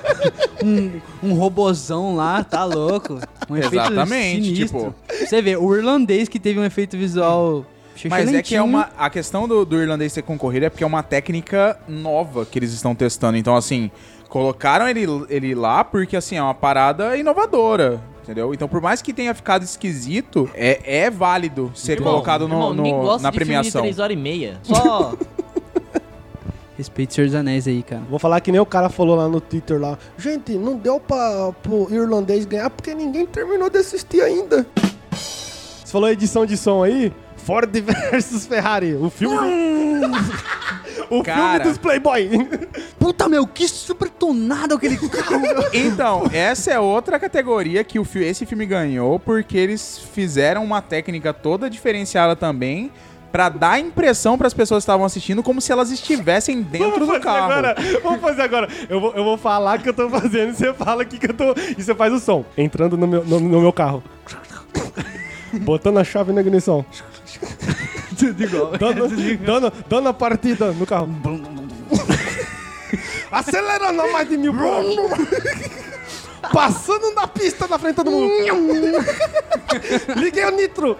um, um robozão lá, tá louco. Um efeito Exatamente, sinistro. Você vê, o irlandês que teve um efeito visual. Mas é que é uma. A questão do, do irlandês ter concorrido é porque é uma técnica nova que eles estão testando. Então, assim, colocaram ele, ele lá porque, assim, é uma parada inovadora. Entendeu? Então, por mais que tenha ficado esquisito, é, é válido ser Irmão, colocado no, irmão, no- gosta na de filme premiação. de 3 horas e meia. Só. Respeito Senhor dos Anéis aí, cara. Vou falar que nem o cara falou lá no Twitter lá. Gente, não deu pra, pro irlandês ganhar porque ninguém terminou de assistir ainda. Você falou edição de som aí? Ford versus Ferrari. O filme. o Cara. filme dos Playboy. Puta, meu, que super tonado aquele carro, meu. Então, essa é outra categoria que o, fi- esse filme ganhou, porque eles fizeram uma técnica toda diferenciada também, pra dar a impressão pras pessoas que estavam assistindo como se elas estivessem dentro do fazer carro. agora. Vamos fazer agora. Eu vou, eu vou falar o que eu tô fazendo e você fala aqui que eu tô. E você faz o som. Entrando no meu, no, no meu carro. Botando a chave na ignição. Tudo igual. Dando, dando, dando a partida no carro. Acelerando a mais de mil por. Passando na pista na frente todo mundo. Liguei o nitro.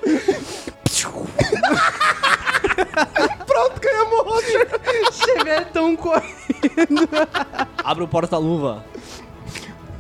Pronto, ganhamos o Roger. Chevetão correndo. Abre o porta-luva.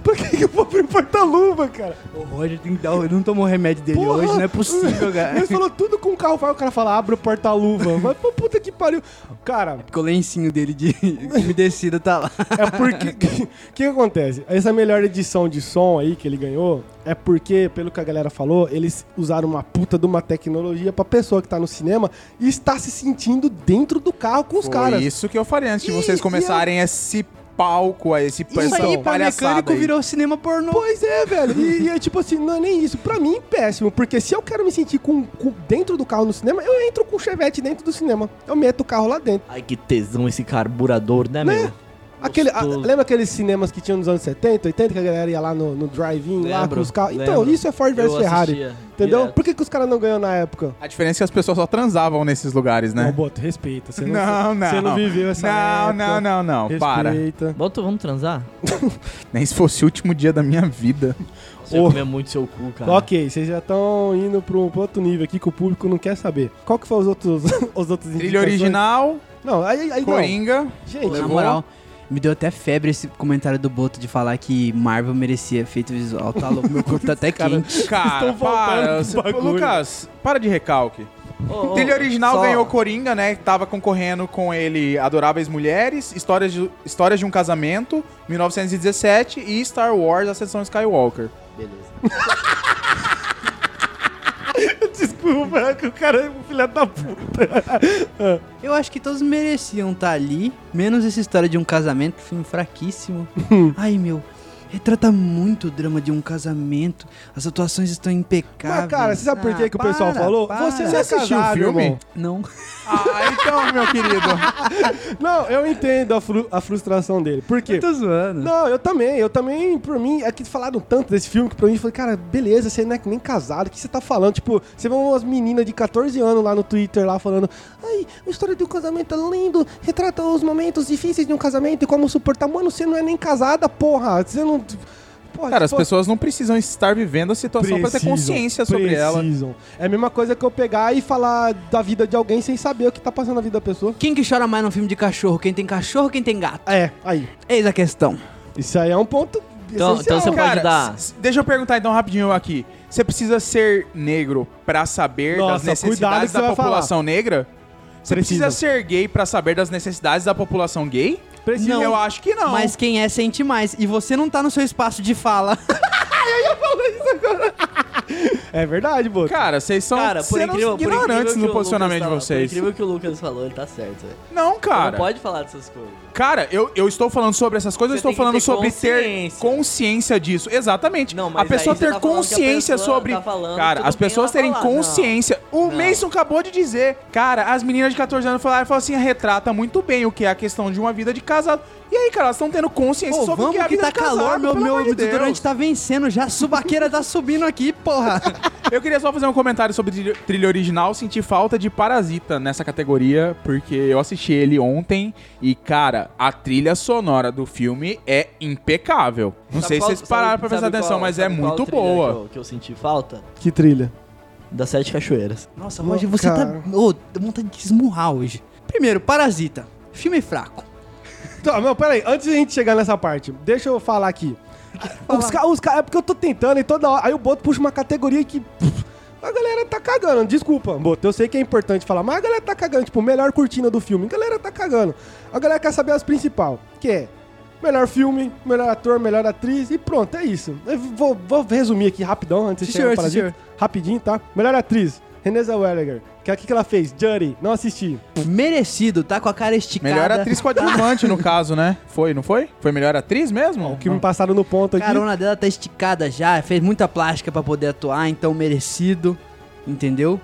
Por que, que eu vou abrir o porta-luva, cara? O Roger tem que dar. Ele não tomou o remédio dele Porra. hoje, não é possível, cara. Ele falou tudo com o carro, vai o cara fala, abre o porta-luva. Vai pra puta que pariu. Cara, Porque o lencinho dele de umedecida tá lá. é porque. O que, que acontece? Essa melhor edição de som aí que ele ganhou é porque, pelo que a galera falou, eles usaram uma puta de uma tecnologia pra pessoa que tá no cinema e está se sentindo dentro do carro com os Foi caras. isso que eu falei antes de E- vocês começarem esse palco, a esse Isso aí pra mecânico aí. virou cinema pornô. Pois é, velho. E, e é tipo assim, não é nem isso. Pra mim, péssimo. Porque se eu quero me sentir com, com- dentro do carro no cinema, eu entro com o chevette dentro do cinema. Eu meto o carro lá dentro. Ai, que tesão esse carburador, né, Né? meu? Aquele, a- lembra aqueles cinemas que tinham nos anos 70, 80, que a galera ia lá no, no drive-in, lá com os carros? Então, lembro. isso é Ford versus Ferrari. assistia Entendeu? direto. Por que, que os caras não ganham na época? A diferença é que as pessoas só transavam nesses lugares, Não, né? Boto, respeita. Você não, Não, não. Você não viveu essa Não, época. não, não, não. Para. Respeita. Boto, vamos transar? Nem se fosse o último dia da minha vida. Você Oh. comer muito seu cu, cara. Ok, vocês já estão indo para um outro nível aqui que o público não quer saber. Qual que foram os outros, os outros Trilha indicações? original, Não, aí, aí não. Coringa. Gente, Na moral, me deu até febre esse comentário do Boto de falar que Marvel merecia efeito visual. Tá louco, meu corpo tá até Cara, quente. Cara, para. Você-. Lucas, para de recalque. Ô, Trilha original só- ganhou Coringa, né? Tava concorrendo com ele Adoráveis Mulheres, Histórias de, Histórias de um Casamento, 1917 e Star Wars, Ascensão Skywalker. Beleza. Desculpa, é que o cara é um filho da puta. Eu acho que todos mereciam estar ali, menos essa história de um casamento, filme fraquíssimo. Ai, meu, retrata muito o drama de um casamento. As atuações estão impecáveis. Mas, cara, você sabe por que, Ah, que o pessoal para, falou? para. Você é assistiu o filme? irmão. Não. Ah, então, meu querido. Não, eu entendo a, fru- a frustração dele. Por quê? Eu tô zoando. Não, eu também, eu também, por mim, é que falaram tanto desse filme que pra mim, eu falei, cara, beleza, você não é nem casado, o que você tá falando? Tipo, você vê umas meninas de 14 anos lá no Twitter, lá falando, ai, a história de um casamento é lindo, retrata os momentos difíceis de um casamento e como suportar. Mano, você não é nem casada, porra, você não... Porra, Cara, as tipo, pessoas não precisam estar vivendo a situação pra ter consciência sobre ela. precisam. É a mesma coisa que eu pegar e falar da vida de alguém sem saber o que tá passando na vida da pessoa. Quem que chora mais num filme de cachorro? Quem tem cachorro ou quem tem gato? É, aí. Eis a questão. Isso aí é um ponto Então- essencial. então você pode Cara, dar- s- deixa eu perguntar então rapidinho aqui. Você precisa ser negro pra saber Nossa, das necessidades da população negra? Você precisa. Precisa. ser gay pra saber das necessidades da população gay? Precisa. Não. Eu acho que não. Mas quem é sente mais. E você não tá no seu espaço de fala. É verdade, Boto. Cara, vocês são Cara, por incrível, por ignorantes incrível que no posicionamento Lucas de vocês. Por incrível que o Lucas falou, ele tá certo. velho. Não, Você cara. Não pode falar dessas coisas. Cara, eu, eu estou falando sobre essas coisas, eu estou falando ter sobre ter consciência. consciência disso. Exatamente. Não, a mas pessoa aí você ter tá a consciência pessoa sobre. tá falando, cara, as pessoas terem falar. Não. consciência. O Não. Mason acabou de dizer. Cara, as meninas de 14 anos falaram, falaram assim: retrata muito bem o que é a questão de uma vida de casado. E aí, cara, elas estão tendo consciência Pô, sobre o vamos que é a que vida tá de casado. calor, meu, meu de desodorante tá vencendo já. A subaqueira tá subindo aqui, porra. Eu queria só fazer um comentário sobre trilha, trilha original. Senti falta de Parasita nessa categoria, porque eu assisti ele ontem e, cara, a trilha sonora do filme é impecável. Não Sabe sei qual- se vocês pararam sabe- pra prestar sabe atenção, qual- mas é sabe qual muito trilha boa. Que eu, que eu senti falta? Que trilha. Das Sete Cachoeiras. Nossa, Roger, Roger, você cara. tá... Ô, dá vontade de esmurrar hoje. Primeiro, Parasita. Filme fraco. Tá, não, peraí, antes de a gente chegar nessa parte, deixa eu falar aqui. Os caras, é porque eu tô tentando e toda hora. Aí o Boto puxa uma categoria que. pff, a galera tá cagando. Desculpa, Boto. Eu sei que é importante falar, mas a galera tá cagando. Tipo, melhor cortina do filme. A galera tá cagando. A galera quer saber as principais. Que é melhor filme, melhor ator, melhor atriz. E pronto, é isso. Eu vou, vou resumir aqui rapidão antes de chegar no. Rapidinho, tá? Melhor atriz. Renée Zellweger. Que é o que que ela fez? Judy. Não assisti. Merecido, tá com a cara esticada. Melhor atriz coadjuvante, no caso, né? Foi, não foi? Foi melhor atriz mesmo? O que me passaram no ponto A aqui. carona dela tá esticada já, fez muita plástica pra poder atuar, então merecido, entendeu?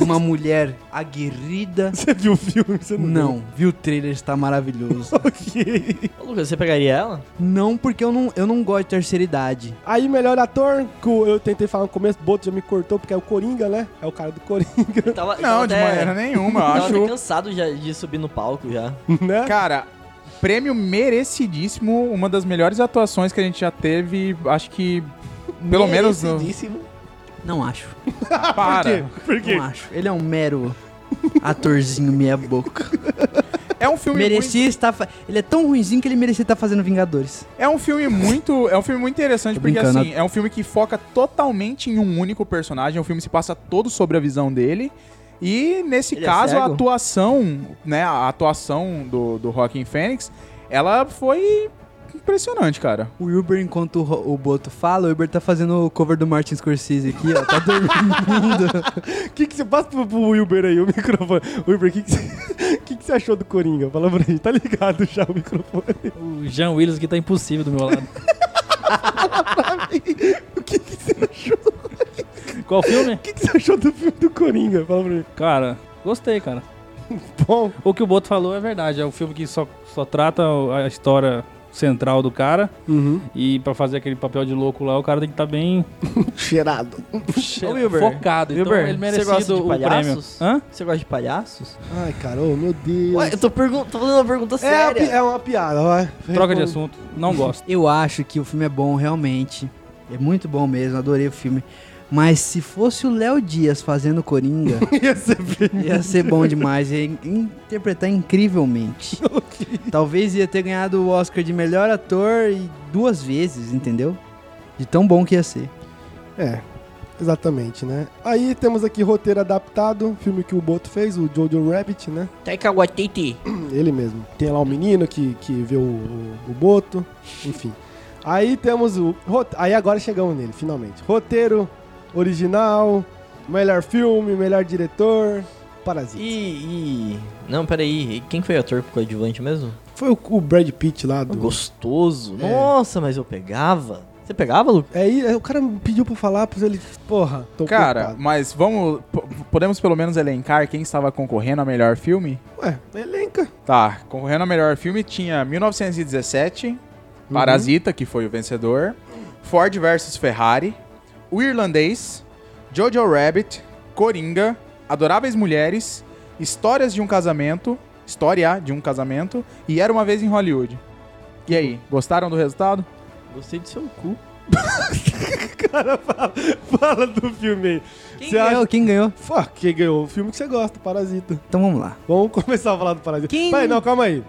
Uma mulher aguerrida. Você viu o filme? Você não, Não, viu o trailer, está maravilhoso. viu? Ok. Ô, Lucas, você pegaria ela? Não, porque eu não, eu não gosto de terceira idade. Aí, melhor ator, que eu tentei falar no começo, o Boto já me cortou, porque é o Coringa, né? É o cara do Coringa, Eu tava, eu Não, tava de até- maneira nenhuma, eu eu Tava acho. cansado já de subir no palco já. né? Cara, prêmio merecidíssimo, uma das melhores atuações que a gente já teve, acho que pelo menos no... Não acho. para. Por quê? Não acho. Ele é um mero atorzinho meia boca. É um filme muito, Merecia estar. fa- Ele é tão ruimzinho que ele merecia estar fazendo Vingadores. é um filme muito, é um filme muito interessante Tô porque brincando. assim, é um filme que foca totalmente em um único personagem, o filme se passa todo sobre a visão dele. E nesse Ele é caso a cego? atuação, né, a atuação do do Joaquin Phoenix, ela foi impressionante, cara. O Wilber, enquanto o, o Boto fala, o Wilber tá fazendo o cover do Martin Scorsese aqui, ó. Tá dormindo. O que, que você passa pro, pro Wilber aí, o microfone? Wilber, o que, que, você, que, que você achou do Coringa? Fala pra gente, tá ligado já o microfone? O Jean Willis aqui tá impossível do meu lado. o que, que você achou? Qual filme? O que, que você achou do filme do Coringa? Fala pra mim. Cara, gostei, cara. Bom, O que o Boto falou é verdade. É um filme que só, só trata a história central do cara. uhum. E pra fazer aquele papel de louco lá, o cara tem que estar bem cheirado. Ô, Wilber, focado. Então Wilber, ele você merecido gosta de o prêmio. palhaços? Hã? Você gosta de palhaços? Ai, cara, ô, meu Deus. Ué, eu tô, pergun tô fazendo uma pergunta é, séria. pi- é uma piada, vai. Troca de assunto. Não gosto. Eu acho que o filme é bom, realmente. É muito bom mesmo, adorei o filme. Mas se fosse o Léo Dias fazendo Coringa, Ia ser ia ser bom demais. Ia in- interpretar incrivelmente. Talvez ia ter ganhado o Oscar de melhor ator e duas vezes, entendeu? De tão bom que ia ser. É. Exatamente, né? Aí temos aqui roteiro adaptado, filme que o Boto fez, o Jojo Rabbit, né? Taika Waititi. Ele mesmo. Tem lá o menino que, que vê o, o, o Boto, enfim. Aí temos o. Aí agora chegamos nele, finalmente. Roteiro original, melhor filme, melhor diretor, Parasita. E, e... Não, peraí. E quem foi o ator coadjuvante mesmo? Foi o, o Brad Pitt lá do. Gostoso. É. Nossa, mas eu pegava. Você pegava, Lucas? É, e- o cara me pediu pra falar, pois ele. Porra, tô Cara, preocupado. mas vamos. po- Podemos pelo menos elencar quem estava concorrendo a melhor filme? Ué, elenca. Tá, concorrendo a melhor filme tinha 1917, Parasita, que foi o vencedor, Ford vs Ferrari, O Irlandês, Jojo Rabbit, Coringa, Adoráveis Mulheres, Histórias de um Casamento, História de um Casamento e Era uma Vez em Hollywood. E aí, gostaram do resultado? Gostei do seu cu. Cara, fala, fala do filme aí. Quem Você ganhou? acha- Quem ganhou? Fuck, quem ganhou? O filme que você gosta, Parasita. Então vamos lá. Vamos começar a falar do Parasita. Quem- Peraí, não, calma aí.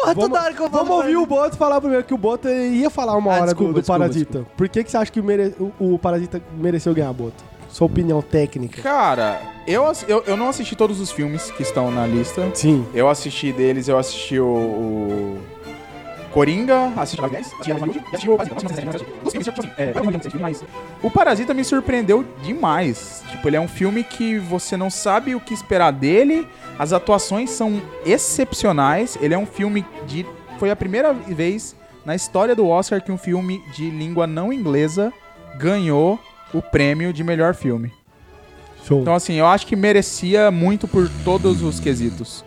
Porra, Vamos- toda hora que eu falo. Vamos ouvir o Boto falar primeiro, que o Boto ia falar uma Ah, hora desculpa, do, do desculpa, Parasita. Por que, que você acha que o, mere- o- o Parasita mereceu ganhar, Boto? Sua opinião técnica. Cara, eu, eu, eu não assisti todos os filmes que estão na lista. Sim. Eu assisti deles, eu assisti o. o Coringa, assisti o Parasita me surpreendeu demais. Tipo, ele é um filme que você não sabe o que esperar dele. As atuações são excepcionais. Ele é um filme de. Foi a primeira vez na história do Oscar que um filme de língua não inglesa ganhou o prêmio de melhor filme. Show. Então, assim, eu acho que merecia muito por todos os quesitos.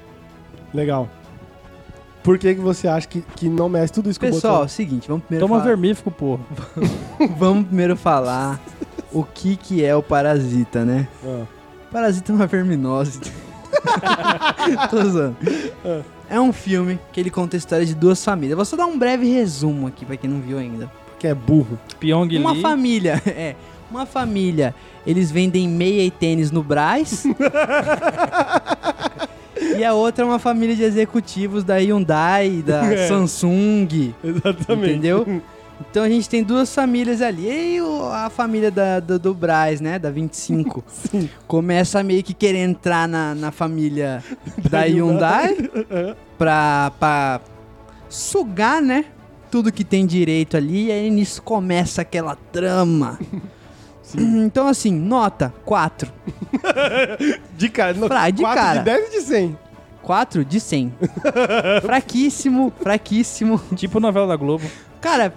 Legal. Por que, que você acha que, que não merece tudo isso que Pessoal, é o o seguinte, vamos primeiro Toma falar, vermífugo, porra. vamos primeiro falar o que que é o parasita, né? Boto... Parasita é uma verminose. Tô usando. É um filme que ele conta a história de duas famílias. Vou só dar um breve resumo aqui pra quem não viu ainda. que é burro. Pyong Uma Lee. família, é, uma família, eles vendem meia e tênis no Brás. E a outra é uma família de executivos da Hyundai, da É. Samsung, Exatamente. entendeu? Então a gente tem duas famílias ali. E a família da, do, do Braz, né? Da 25. Sim. Começa meio que querer entrar na, na família da Hyundai pra, pra sugar, né? Tudo que tem direito ali. E aí nisso começa aquela trama. Então, assim, nota 4. De cara. Não, Fra- de 4 cara. de 10 e de 100. 4 de 100. fraquíssimo, fraquíssimo. Tipo novela da Globo. Cara,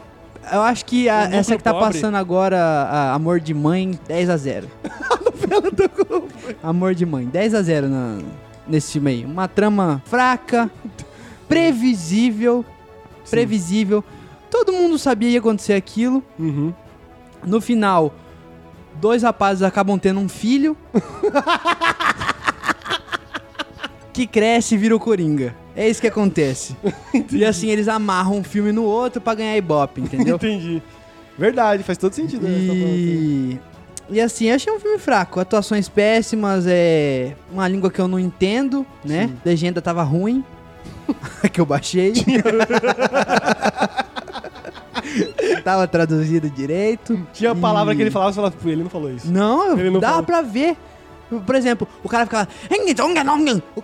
eu acho que a- núcleo essa que tá pobre. passando agora, a Amor de Mãe, 10 a 0 Amor de Mãe, 10 a 0 na, nesse filme aí. Uma trama fraca, previsível, previsível. Todo mundo sabia que ia acontecer aquilo. Uhum. No final, dois rapazes acabam tendo um filho. que cresce e vira o Coringa. É isso que acontece. e assim, eles amarram um filme no outro pra ganhar ibope, entendeu? Entendi. Verdade, faz todo sentido. né. E... e assim, eu achei um filme fraco. Atuações péssimas, é uma língua que eu não entendo, né? Sim. Legenda tava ruim. que eu baixei. tava traduzido direito. Tinha a palavra E- que ele falava, você falava, "Pô, ele não falou isso. Não, Ele não dá fala. pra ver. Por exemplo, o cara ficava.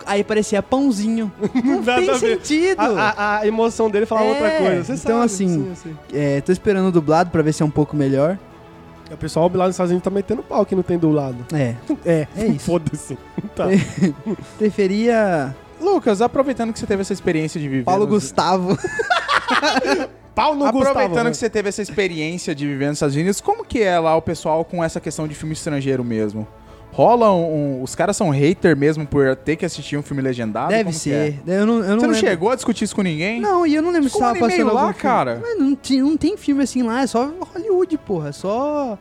Aí parecia pãozinho. Não tem sentido. A, a- a emoção dele falava É, outra coisa. Você então, sabe, assim, sim. É, tô esperando o dublado pra ver se é um pouco melhor. O pessoal lá nos Estados Unidos tá metendo pau que não tem do lado. É, É, É isso. Foda-se. Tá. preferia Lucas, aproveitando que você teve essa experiência de viver. Paulo nos- Gustavo. Pau no Aproveitando Gustavo. né? que você teve essa experiência de viver nos Estados Unidos, como que é lá o pessoal com essa questão de filme estrangeiro mesmo? Rola um. um- os caras são hater mesmo por ter que assistir um filme legendado? Deve ser. é? Eu não, eu não Você não lembro. chegou a discutir isso com ninguém? Não, e eu não lembro se Ficou um tava passando lá, cara. Não, não tem filme assim lá, é só Hollywood, porra. é Só.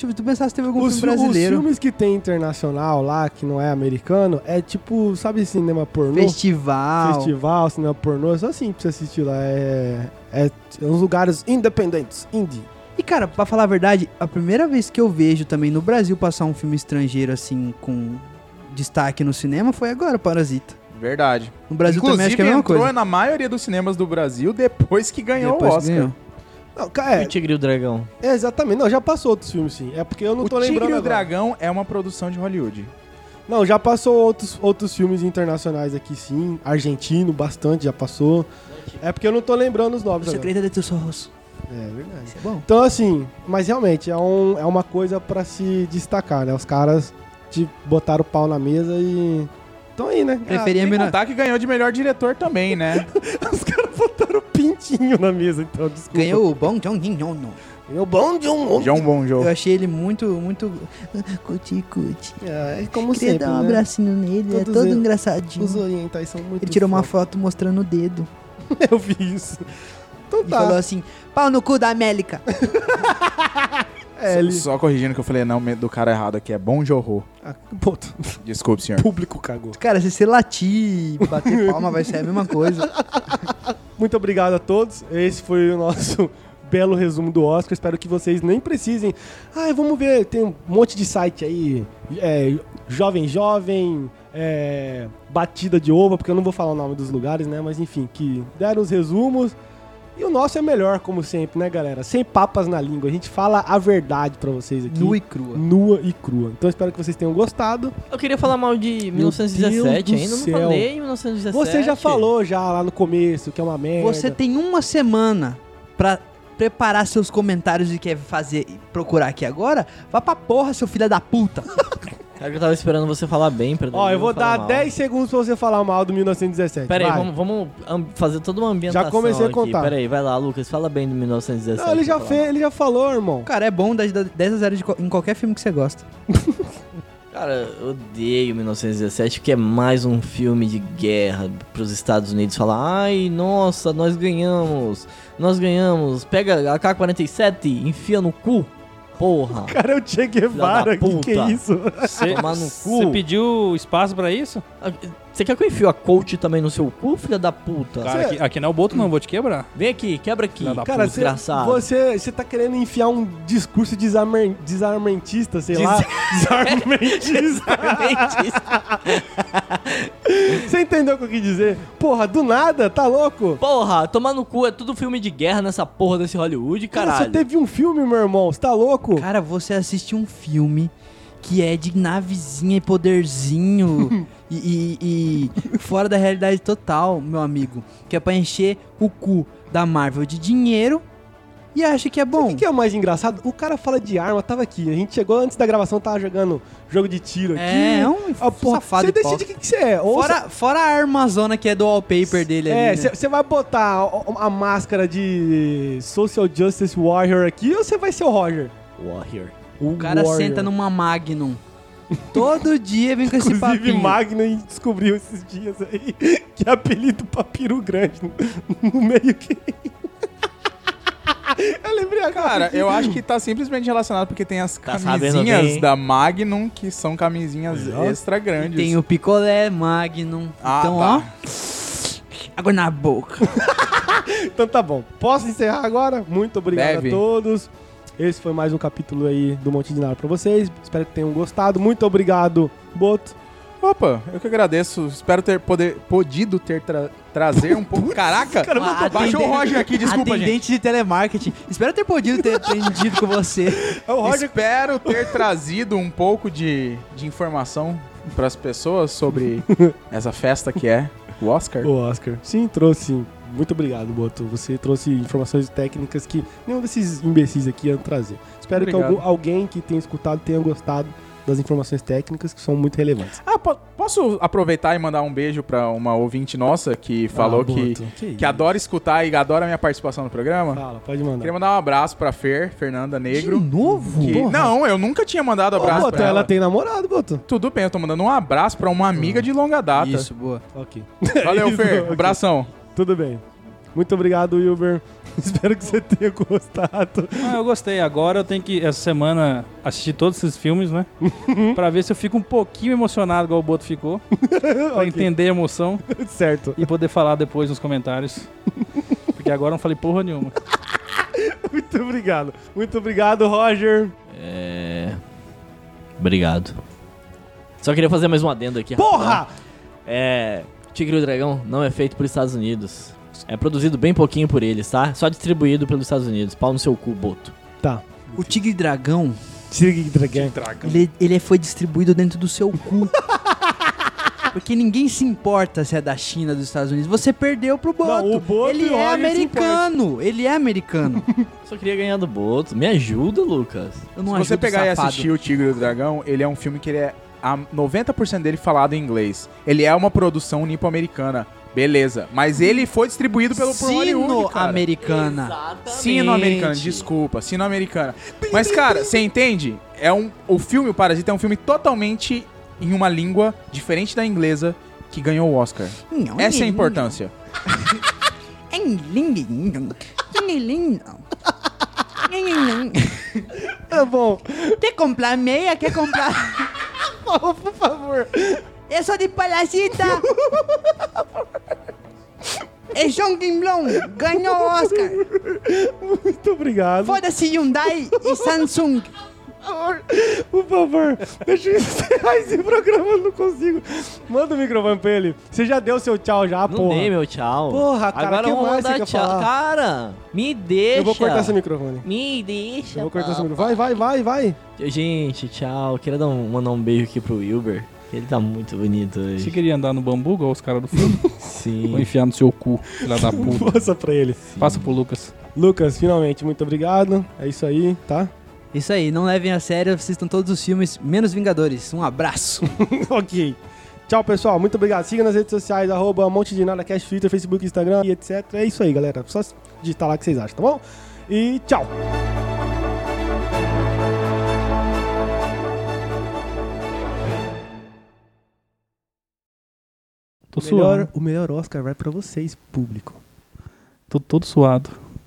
Tipo, tu pensasse se teve algum Os, filme brasileiro. os filmes que tem internacional lá, que não é americano, é tipo, sabe cinema pornô? Festival. Festival, cinema pornô, é só assim pra você assistir lá. É, é uns lugares independentes, indie. E, cara, pra falar a verdade, a primeira vez que eu vejo também no Brasil passar um filme estrangeiro assim, com destaque no cinema, foi agora, Parasita. Verdade. No Brasil Inclusive, também acho que é a mesma entrou coisa. na maioria dos cinemas do Brasil depois que ganhou Depois o Oscar. ganhou. Não, é, o Tigre e o Dragão? é, exatamente. Não, já passou outros filmes, sim. É porque eu não O tô Tigre lembrando e o agora. Dragão é uma produção de Hollywood. Não, já passou outros, outros filmes internacionais aqui, sim. Argentino, bastante, já passou. É porque eu não tô lembrando os O nomes agora. segredo é de teus olhos. É verdade. Isso é bom. Então, assim, mas realmente é, um, é uma coisa pra se destacar, né? Os caras te botaram o pau na mesa e. Então aí, né? Preferia Sem menor. contar que ganhou de melhor diretor também, né? Ah, os caras botaram o pintinho na mesa, então, desculpa. Ganhou o Bom John John. Ganhou bom de um. John Bon Eu achei ele muito, muito. Cuti, cuti. É, é como Queria sempre, dar um né? abracinho nele, é Todos todo eles- engraçadinho. Os orientais são muito Ele tirou uma foto mostrando o dedo. Eu vi isso. Então E falou tá. assim: pau no cu da Amélica. É, ele... Só corrigindo que eu falei, não, do cara errado aqui, é Bon Jorro. Ah, pô, Desculpe, senhor. o público cagou. Cara, se você latir e bater palma, vai ser a mesma coisa. Muito obrigado a todos. Esse foi o nosso belo resumo do Oscar. Espero que vocês nem precisem. Ah, vamos ver. Tem um monte de site aí. É, jovem Jovem. é, Batida de Ova, porque eu não vou falar o nome dos lugares, né? Mas enfim, que deram os resumos. E o nosso é melhor, como sempre, né, galera? Sem papas na língua. A gente fala a verdade pra vocês aqui. Nua e crua. Nua e crua. Então espero que vocês tenham gostado. Eu queria falar mal de Deus 1917 do ainda, não falei em 1917. Você já falou já lá no começo que é uma merda. Você tem uma semana pra preparar seus comentários e quer fazer procurar aqui agora, vá pra porra, seu filho da puta. Cara, que eu tava esperando você falar bem pra Ó, eu vou dar mal. 10 segundos pra você falar mal do 1917. Pera aí, vamos, vamos am- fazer toda uma ambientação Já comecei a aqui. contar. Pera aí, vai lá, Lucas, fala bem do 1917. Não, ele já fez, ele já falou, irmão. Cara, é bom dar 10 a 0 de co- em qualquer filme que você gosta. Cara, eu odeio 1917, porque é mais um filme de guerra pros Estados Unidos falar, ai, nossa, nós ganhamos, nós ganhamos, pega a AK-47, enfia no cu, porra. Cara, é o Che Guevara, que que é isso? Você pediu espaço pra isso? Você quer que eu enfio a coach também no seu cu, filha da puta? Cara, aqui, aqui não é o Boto, não, vou te quebrar. Vem aqui, quebra aqui, Filha Cara, você, desgraçado. você, você tá querendo enfiar um discurso desarmen- desarmentista, sei lá. Desarmentista. você entendeu o que eu quis dizer? Porra, do nada, tá louco? Porra, tomar no cu, é tudo filme de guerra nessa porra desse Hollywood, Cara, caralho. só teve um filme, meu irmão. Você tá louco? Cara, você assiste um filme que é de navezinha e poderzinho e, e- e fora da realidade total, meu amigo. Que é pra encher o cu da Marvel de dinheiro e acha que é O bom. que, que é o mais engraçado? O cara fala de arma, tava aqui. A gente chegou antes da gravação, tava jogando jogo de tiro aqui. É, é um Ah, porra, safado Você decide o que, que você é. Ou Fora, fora a armazona que é do wallpaper dele É, ali. né? você vai botar a, a máscara de Social Justice Warrior aqui ou você vai ser o Roger? Warrior. O cara senta numa Magnum. Todo dia vem com esse Inclusive, papinho. Magnum descobriu esses dias aí que é apelido pra peru grande no, no meio que. eu lembrei agora. Cara, eu acho que tá simplesmente relacionado porque tem as Tá sabendo camisinhas bem. da Magnum que são camisinhas ó. extra grandes. Tem o picolé Magnum. Ah, então, tá. ó. Água na boca. Então tá bom. Posso encerrar agora? Muito obrigado Deve. a todos. Esse foi mais um capítulo aí do Monte de Nada pra vocês. Espero que tenham gostado. Muito obrigado, Boto. Opa, eu que agradeço. Espero ter poder, podido ter tra- trazer um pouco. Caraca! Ah, Baixou o Roger aqui, desculpa, gente. Atendente de telemarketing. Espero ter podido ter atendido com você. É o Roger. Espero ter trazido um pouco de, de informação para as pessoas sobre essa festa que é o Oscar. O Oscar. Sim, trouxe sim. Muito obrigado, Boto. Você trouxe informações técnicas que nenhum desses imbecis aqui iam trazer. Espero que Obrigado. algum- alguém que tenha escutado tenha gostado das informações técnicas que são muito relevantes. Ah, po- posso aproveitar e mandar um beijo para uma ouvinte nossa que falou Ah, que, que, que adora escutar e adora a minha participação no programa? Fala, pode mandar. Queria mandar um abraço pra Fer, Fernanda Negro. De novo? que-. Não, eu nunca tinha mandado Ô, abraço Boto, pra ela ela. tem namorado, Boto. Tudo bem, eu tô mandando um abraço pra uma amiga de longa data. Isso, boa. Ok. Valeu, Fer. ok. Abração. Tudo bem. Muito obrigado, Wilber. Espero que você tenha gostado. Ah, eu gostei. Agora eu tenho que, essa semana, assistir todos esses filmes, né? pra ver se eu fico um pouquinho emocionado, igual o Boto ficou. pra Ok. entender a emoção Certo. e poder falar depois nos comentários. Porque agora eu não falei porra nenhuma. Muito obrigado. Muito obrigado, Roger. É. Obrigado. Só queria fazer mais um adendo aqui. Porra! rapidão. É. Tigre e o Dragão não é feito por Estados Unidos. É produzido bem pouquinho por eles, tá? Só distribuído pelos Estados Unidos. Pau no seu cu, Boto. Tá. O Tigre Dragão, Tigre Dragon. ele, ele foi distribuído dentro do seu cu. Porque ninguém se importa se é da China, dos Estados Unidos. Você perdeu pro Boto. Não, o Boto ele e é se americano. Ele é americano. Só queria ganhar do Boto. Me ajuda, Lucas. Eu não Se você pegar e assistir O Tigre e o Dragão, ele é um filme que ele é a 90% dele falado em inglês. Ele é uma produção nipo-americana. Beleza. Mas ele foi distribuído pelo. Sino-americana. Sino-americana, desculpa, sino-americana. Mas, cara, você entende? É um, o filme, o Parasita, é um filme totalmente em uma língua diferente da inglesa que ganhou o Oscar. Essa é a importância. Tá bom. Quer comprar meia? Quer comprar... Por favor. Eu sou de Palacita. É João Kimblon. Ganhou o Oscar. Muito obrigado. Foda-se Hyundai e Samsung. Por favor, deixa eu encerrar esse programa, eu não consigo. Manda o microfone pra ele. Você já deu seu tchau já, Não porra. dei meu tchau. Porra, cara, Agora que eu vou mais mandar você tchau. falar? Cara, me deixa. Eu vou cortar esse microfone. Me deixa. Eu vou cortar esse papai. microfone. Vai, vai, vai, vai. Gente, tchau. Queria dar um, mandar um beijo aqui pro Wilber. Ele tá muito bonito Você hoje. queria andar no bambu, igual os caras do filme? Sim. Vou enfiar no seu cu, filha da puta. Passa pra ele. Passa pro Lucas. Lucas, finalmente, muito obrigado. É isso aí, tá? Isso aí, não levem a sério, assistam todos os filmes, menos Vingadores. Um abraço. ok. Tchau, pessoal. Muito obrigado. Siga nas redes sociais, arroba Monte de Nada, Cash, Twitter, Facebook, Instagram e etc. É isso aí, galera. Só digitar lá o que vocês acham, tá bom? E tchau. Tô O melhor, suado. o melhor Oscar vai pra vocês, público. Tô todo suado.